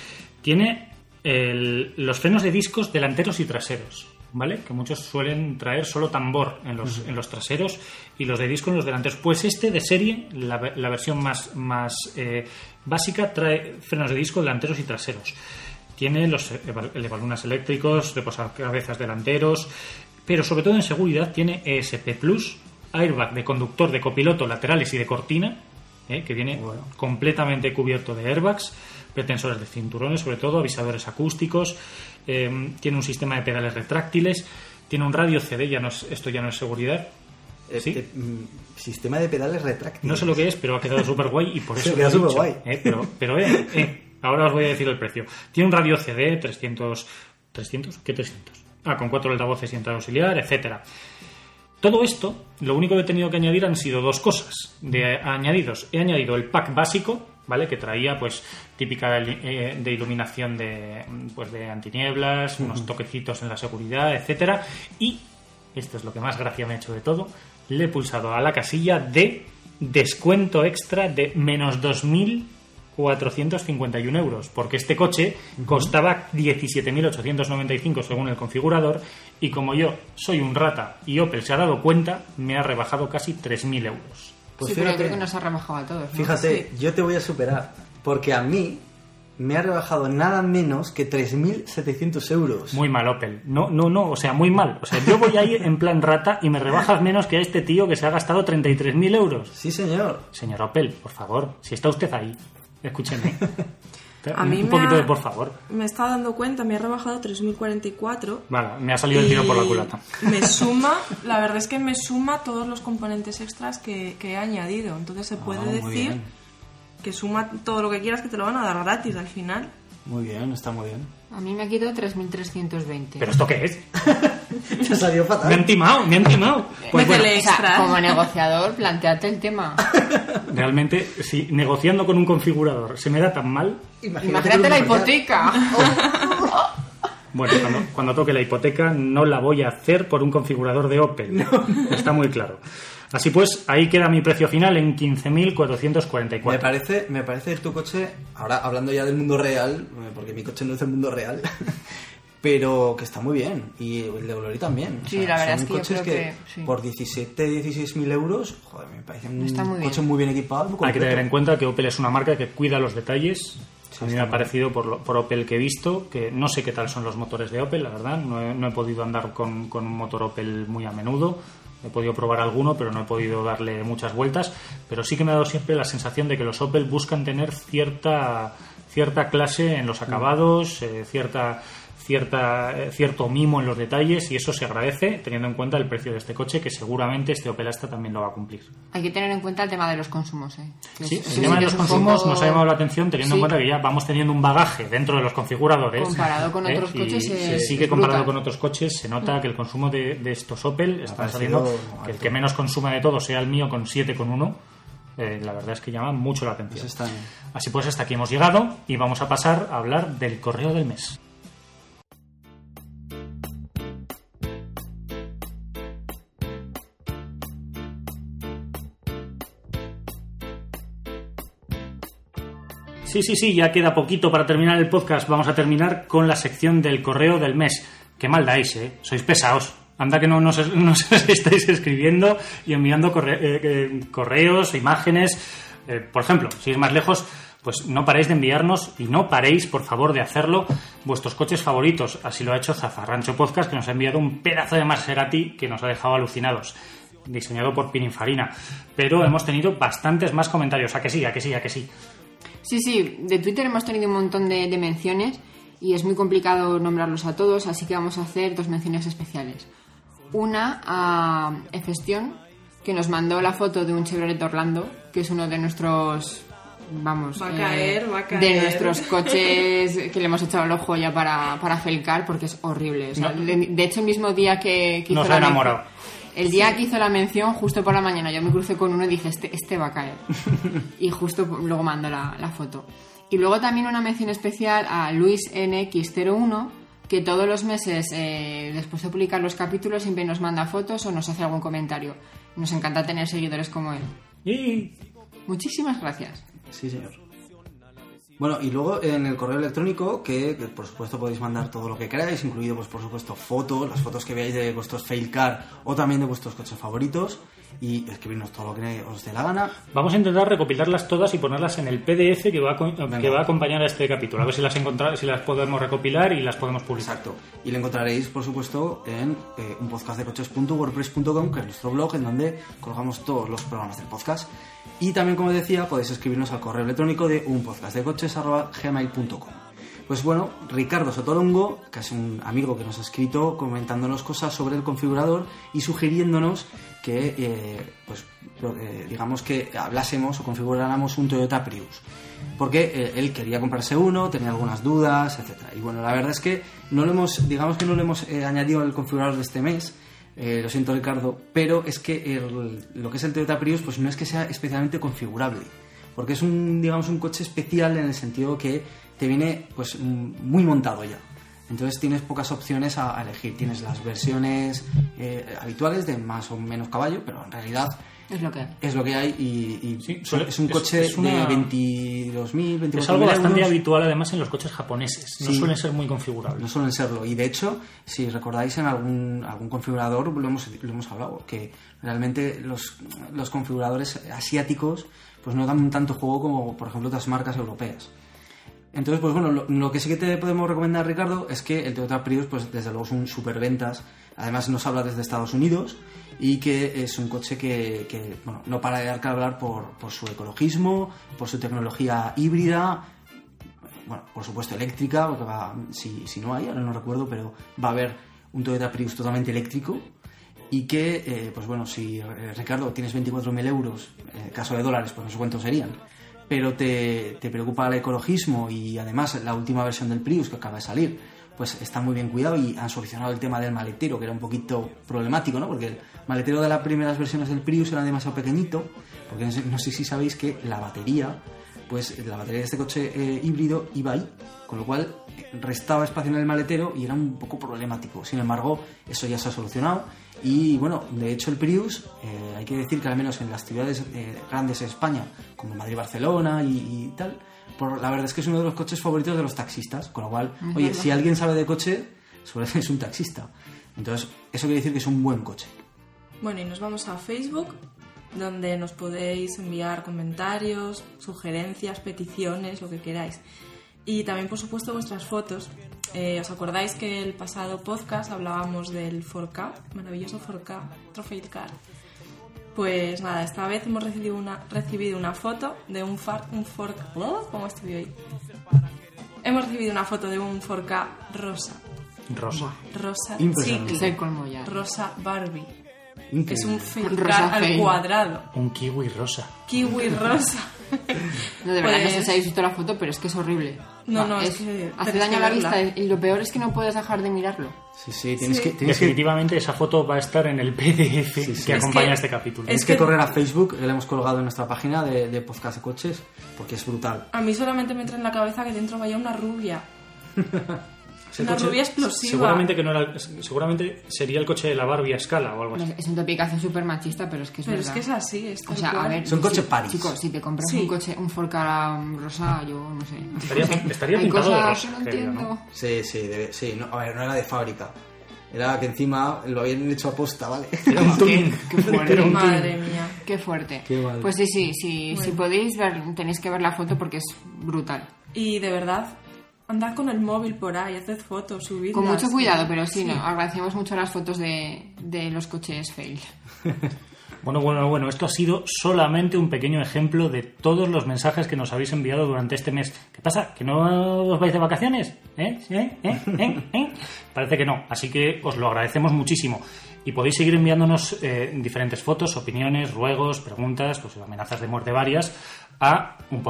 Tiene el- los frenos de discos delanteros y traseros, ¿vale? Que muchos suelen traer solo tambor en los, en los traseros y los de disco en los delanteros. Pues este de serie, la, ve- la versión más, más eh, básica, trae frenos de disco delanteros y traseros. Tiene los eva- elevalunas eléctricos, reposacabezas delanteros, pero sobre todo en seguridad tiene ESP Plus, airbag de conductor, de copiloto, laterales y de cortina, ¿eh? que viene completamente cubierto de airbags, pretensores de cinturones, sobre todo avisadores acústicos, eh, tiene un sistema de pedales retráctiles, tiene un radio CD, ya no es- esto ya no es seguridad. Eh, Sí. mm, sistema de pedales retráctiles. No sé lo que es, pero ha quedado súper guay y por Se eso queda he dicho, superguay. ¿eh? Pero, pero eh, eh, ahora os voy a decir el precio. Tiene un radio CD 300... ¿300? ¿Qué 300? Ah, con cuatro altavoces y entrada auxiliar, etcétera. Todo esto, lo único que he tenido que añadir han sido dos cosas. De añadidos, he añadido el pack básico, ¿vale? Que traía, pues, típica de, eh, de iluminación de, pues, de antinieblas, unos toquecitos en la seguridad, etcétera. Y, esto es lo que más gracia me ha hecho de todo, le he pulsado a la casilla de descuento extra de menos 2.451 euros, porque este coche costaba 17.895 según el configurador, y como yo soy un rata y Opel se ha dado cuenta, me ha rebajado casi 3.000 euros. Pues sí, pero yo fíjate, creo que nos ha rebajado a todos. ¿no? fíjate, yo te voy a superar, porque a mí me ha rebajado nada menos que 3.700 euros. Muy mal, Opel. No, no, no, o sea, muy mal. O sea, yo voy ahí en plan rata y me rebajas menos que a este tío que se ha gastado 33.000 euros. Sí, señor. Señor Opel, por favor, si está usted ahí, escúcheme. A mí un me poquito ha- de por favor. Me está dando cuenta, me ha rebajado 3.044. Vale, me ha salido el tiro por la culata. Me suma, la verdad es que me suma todos los componentes extras que, que he añadido. Entonces se puede Ah, muy decir bien. que suma todo lo que quieras que te lo van a dar gratis al final. Muy bien, está muy bien. A mí me ha quitado 3.320. ¿Pero esto qué es? Te ha salido Me han fatal. timado, me han timado. Pues bueno, O sea, extras. como negociador, planteate el tema. realmente, si negociando con un configurador se me da tan mal, Imagínate con la hipoteca. bueno, cuando, cuando toque la hipoteca no la voy a hacer por un configurador de Opel. Está muy claro. Así pues, ahí queda mi precio final en Me 15.444. parece, me parece tu coche, ahora hablando ya del mundo real, porque mi coche no es del mundo real, pero que está muy bien. Y el de Glory también. O Sí, sea, la verdad son es que yo coches creo que sí. por 17, 16 mil euros, joder, me parece un Está muy bien. coche muy bien equipado. muy Hay que tener en cuenta que Opel es una marca que cuida los detalles. a mí me ha parecido por, lo- por Opel que he visto, que no sé qué tal son los motores de Opel, la verdad. No he, no he podido andar con, con un motor Opel muy a menudo. He podido probar alguno, pero no he podido darle muchas vueltas. Pero sí que me ha dado siempre la sensación de que los Opel buscan tener cierta, cierta clase en los acabados, eh, cierta, cierta, eh, cierto mimo en los detalles, y eso se agradece teniendo en cuenta el precio de este coche, que seguramente este Opel Astra también lo va a cumplir. Hay que tener en cuenta el tema de los consumos. ¿eh? Que Sí, es- el tema sí de los consumos poco- nos ha llamado la atención teniendo en cuenta que ya vamos teniendo un bagaje dentro de los configuradores. Comparado con ¿eh? otros Y coches, es sí que comparado brutal. con otros coches se nota que el consumo de, de estos Opel está saliendo que el que menos consume de todos sea el mío con 7,1. eh, la verdad es que llama mucho la atención. Pues está bien. Así pues, hasta aquí hemos llegado y vamos a pasar a hablar del correo del mes. Sí, sí, sí, ya queda poquito para terminar el podcast. Vamos a terminar con la sección del correo del mes. Qué mal dais, ¿eh? Sois pesados. Anda que no nos, nos estáis escribiendo y enviando corre- eh, eh, correos, imágenes. Eh, por ejemplo, si es más lejos, pues no paréis de enviarnos y no paréis, por favor, de hacerlo vuestros coches favoritos. Así lo ha hecho Zafarrancho Podcast, que nos ha enviado un pedazo de Maserati que nos ha dejado alucinados. Diseñado por Pininfarina. Pero hemos tenido bastantes más comentarios. A que sí, a que sí, a que sí. Sí, sí, de Twitter hemos tenido un montón de, de menciones y es muy complicado nombrarlos a todos, así que vamos a hacer dos menciones especiales. Una a Efestion, que nos mandó la foto de un Chevrolet Orlando, que es uno de nuestros, vamos, Va a eh, caer, va a caer. de nuestros coches que le hemos echado el ojo ya para, para felcar, porque es horrible. O sea, No. de, de hecho, el mismo día que, que Nos hizo ha la enamorado. El día que hizo la mención, justo por la mañana, yo me crucé con uno y dije, este, este va a caer. y justo luego mandó la, la foto. Y luego también una mención especial a Luis NX01, que todos los meses, eh, después de publicar los capítulos, siempre nos manda fotos o nos hace algún comentario. Nos encanta tener seguidores como él. Y Muchísimas gracias. Sí, señor. Bueno, y luego en el correo electrónico, que, por supuesto podéis mandar todo lo que queráis, incluido, pues por supuesto, fotos, las fotos que veáis de vuestros fail car o también de vuestros coches favoritos, y escribirnos todo lo que os dé la gana. Vamos a intentar recopilarlas todas y ponerlas en el PDF que va a, que va a acompañar a este capítulo. A ver si las si las podemos recopilar y las podemos publicar. Exacto. Y lo encontraréis, por supuesto, en eh, un podcast de coches.wordpress.com, que es nuestro blog, en donde colgamos todos los programas del podcast. Y también, como decía, podéis escribirnos al correo electrónico de unpodcastdecoches.gmail.com. Pues bueno, Ricardo Sotolongo, que es un amigo que nos ha escrito comentándonos cosas sobre el configurador y sugiriéndonos que, eh, pues, eh, digamos que hablásemos o configuráramos un Toyota Prius. Porque eh, él quería comprarse uno, tenía algunas dudas, etcétera. Y bueno, la verdad es que no lo hemos, digamos que no lo hemos añadido al configurador de este mes. lo siento Ricardo, pero es que el- lo que es el Toyota Prius pues no es que sea especialmente configurable porque es un digamos un coche especial en el sentido que te viene pues m- muy montado ya entonces tienes pocas opciones a, a elegir tienes las versiones eh, habituales de más o menos caballo pero en realidad Es lo que hay. es lo que hay y, y Sí, suele- es un es- coche es una- de 22.000 24.000 Es algo bastante euros. habitual además en los coches japoneses. No Sí. suelen ser muy no configurables. suelen serlo. Y de hecho, si recordáis en algún, algún configurador, lo hemos, lo hemos hablado, que realmente los, los configuradores asiáticos pues no dan tanto juego como, por ejemplo, otras marcas europeas. Entonces, pues bueno, lo, lo que sí que te podemos recomendar, Ricardo, es que el Toyota Prius, pues desde luego es un superventas. Además nos habla desde Estados Unidos y que es un coche que, que, bueno, no para de dar que hablar por, por su ecologismo, por su tecnología híbrida, bueno, por supuesto eléctrica, porque va, si, si no hay, ahora no recuerdo, pero va a haber un Toyota Prius totalmente eléctrico y que, eh, pues bueno, si eh, Ricardo tienes 24.000 euros, en caso de dólares, pues no sé cuántos serían, pero te, te preocupa el ecologismo y además la última versión del Prius que acaba de salir, pues está muy bien cuidado y han solucionado el tema del maletero, que era un poquito problemático, ¿no? Porque el maletero de las primeras versiones del Prius era demasiado pequeñito, porque no sé, no sé si sabéis que la batería pues la batería de este coche eh, híbrido iba ahí, con lo cual restaba espacio en el maletero y era un poco problemático. Sin embargo, eso ya se ha solucionado y bueno, de hecho el Prius, eh, hay que decir que al menos en las ciudades eh, grandes de España, como Madrid, Barcelona y, y tal, por, la verdad es que es uno de los coches favoritos de los taxistas, con lo cual, oye, si alguien sabe de coche, suele es un taxista. Entonces, eso quiere decir que es un buen coche. Bueno, y nos vamos a Facebook, donde nos podéis enviar comentarios, sugerencias, peticiones, lo que queráis. Y también, por supuesto, vuestras fotos. Eh, ¿Os acordáis que el pasado podcast hablábamos del 4K, maravilloso 4K, Trophy Car? Pues nada, esta vez hemos recibido una, recibido una foto de un, far, un 4K. ¿Oh? ¿Cómo estoy hoy? Hemos recibido una foto de un 4K rosa. Rosa. Rosa chicle. Rosa Barbie. Increíble. Es un fake Rosa car al fake. cuadrado. Un kiwi rosa. Kiwi rosa. No, de verdad, no sé Pues- si habéis visto la foto, pero es que es horrible. No, no, es es que hace daño a la vista y lo peor es que no puedes dejar de mirarlo. Sí, sí, tienes Sí. que, tienes que, Definitivamente esa foto va a estar en el PDF Sí, sí. que Es acompaña que- este capítulo. tienes es que que- correr a Facebook, que le hemos colgado en nuestra página de, de podcast de coches, porque es brutal. A mí solamente me entra en la cabeza que dentro vaya una rubia. Una coche rubia explosiva. Seguramente que no era, seguramente sería el coche de la Barbie a escala o algo así. Es un topicazo súper machista, pero es que es Pero es verdad. que es así, es O sea, a ver. Son si- coches Paris. Chicos, si te compras Sí. un coche, un Ford Ka rosa, yo no sé. Estaría, estaría pintado de rosa, no creo, entiendo. ¿no? Sí, sí, debe- sí. No, a ver, no era de fábrica. Era que encima lo habían hecho a posta, ¿vale? Era un. Qué fuerte. Era un Madre mía. Qué fuerte. Qué. Pues sí, sí, sí. Si podéis ver, tenéis que ver la foto porque es brutal. Y de verdad, andad con el móvil por ahí, haced fotos, subidlas. Con mucho cuidado, pero sí, Sí. no, agradecemos mucho las fotos de, de los coches fail. Bueno, bueno, bueno, esto ha sido solamente un pequeño ejemplo de todos los mensajes que nos habéis enviado durante este mes. ¿Qué pasa? ¿Que no os vais de vacaciones? ¿Eh? ¿Eh? ¿Eh? ¿Eh? ¿Eh? Parece que no, así que os lo agradecemos muchísimo. Y podéis seguir enviándonos eh, diferentes fotos, opiniones, ruegos, preguntas, pues amenazas de muerte varias a un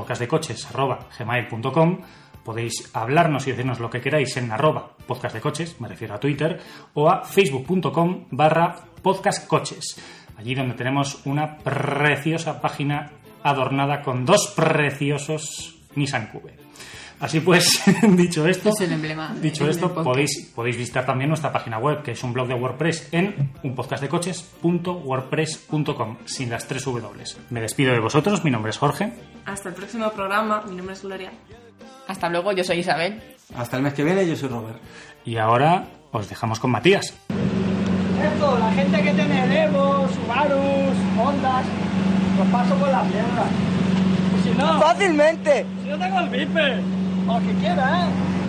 Podéis hablarnos y decirnos lo que queráis en arroba podcast de coches, me refiero a Twitter, o a facebook.com barra podcastcoches. Allí donde tenemos una preciosa página adornada con dos preciosos Nissan Cube. Así pues, dicho esto, Es el emblema dicho esto podcast. podéis, podéis visitar también nuestra página web, que es un blog de WordPress en unpodcastdecoches.wordpress.com, sin las tres W. Me despido de vosotros, mi nombre es Jorge. Hasta el próximo programa. Mi nombre es Gloria. Hasta luego, yo soy Isabel. Hasta el mes que viene, yo soy Robert. Y ahora os dejamos con Matías. Esto, la gente que tiene Evo, Subarus, Hondas, los paso por la mierda. Y si no, Fácilmente. si yo tengo el Viper, o el que quiera, ¿eh?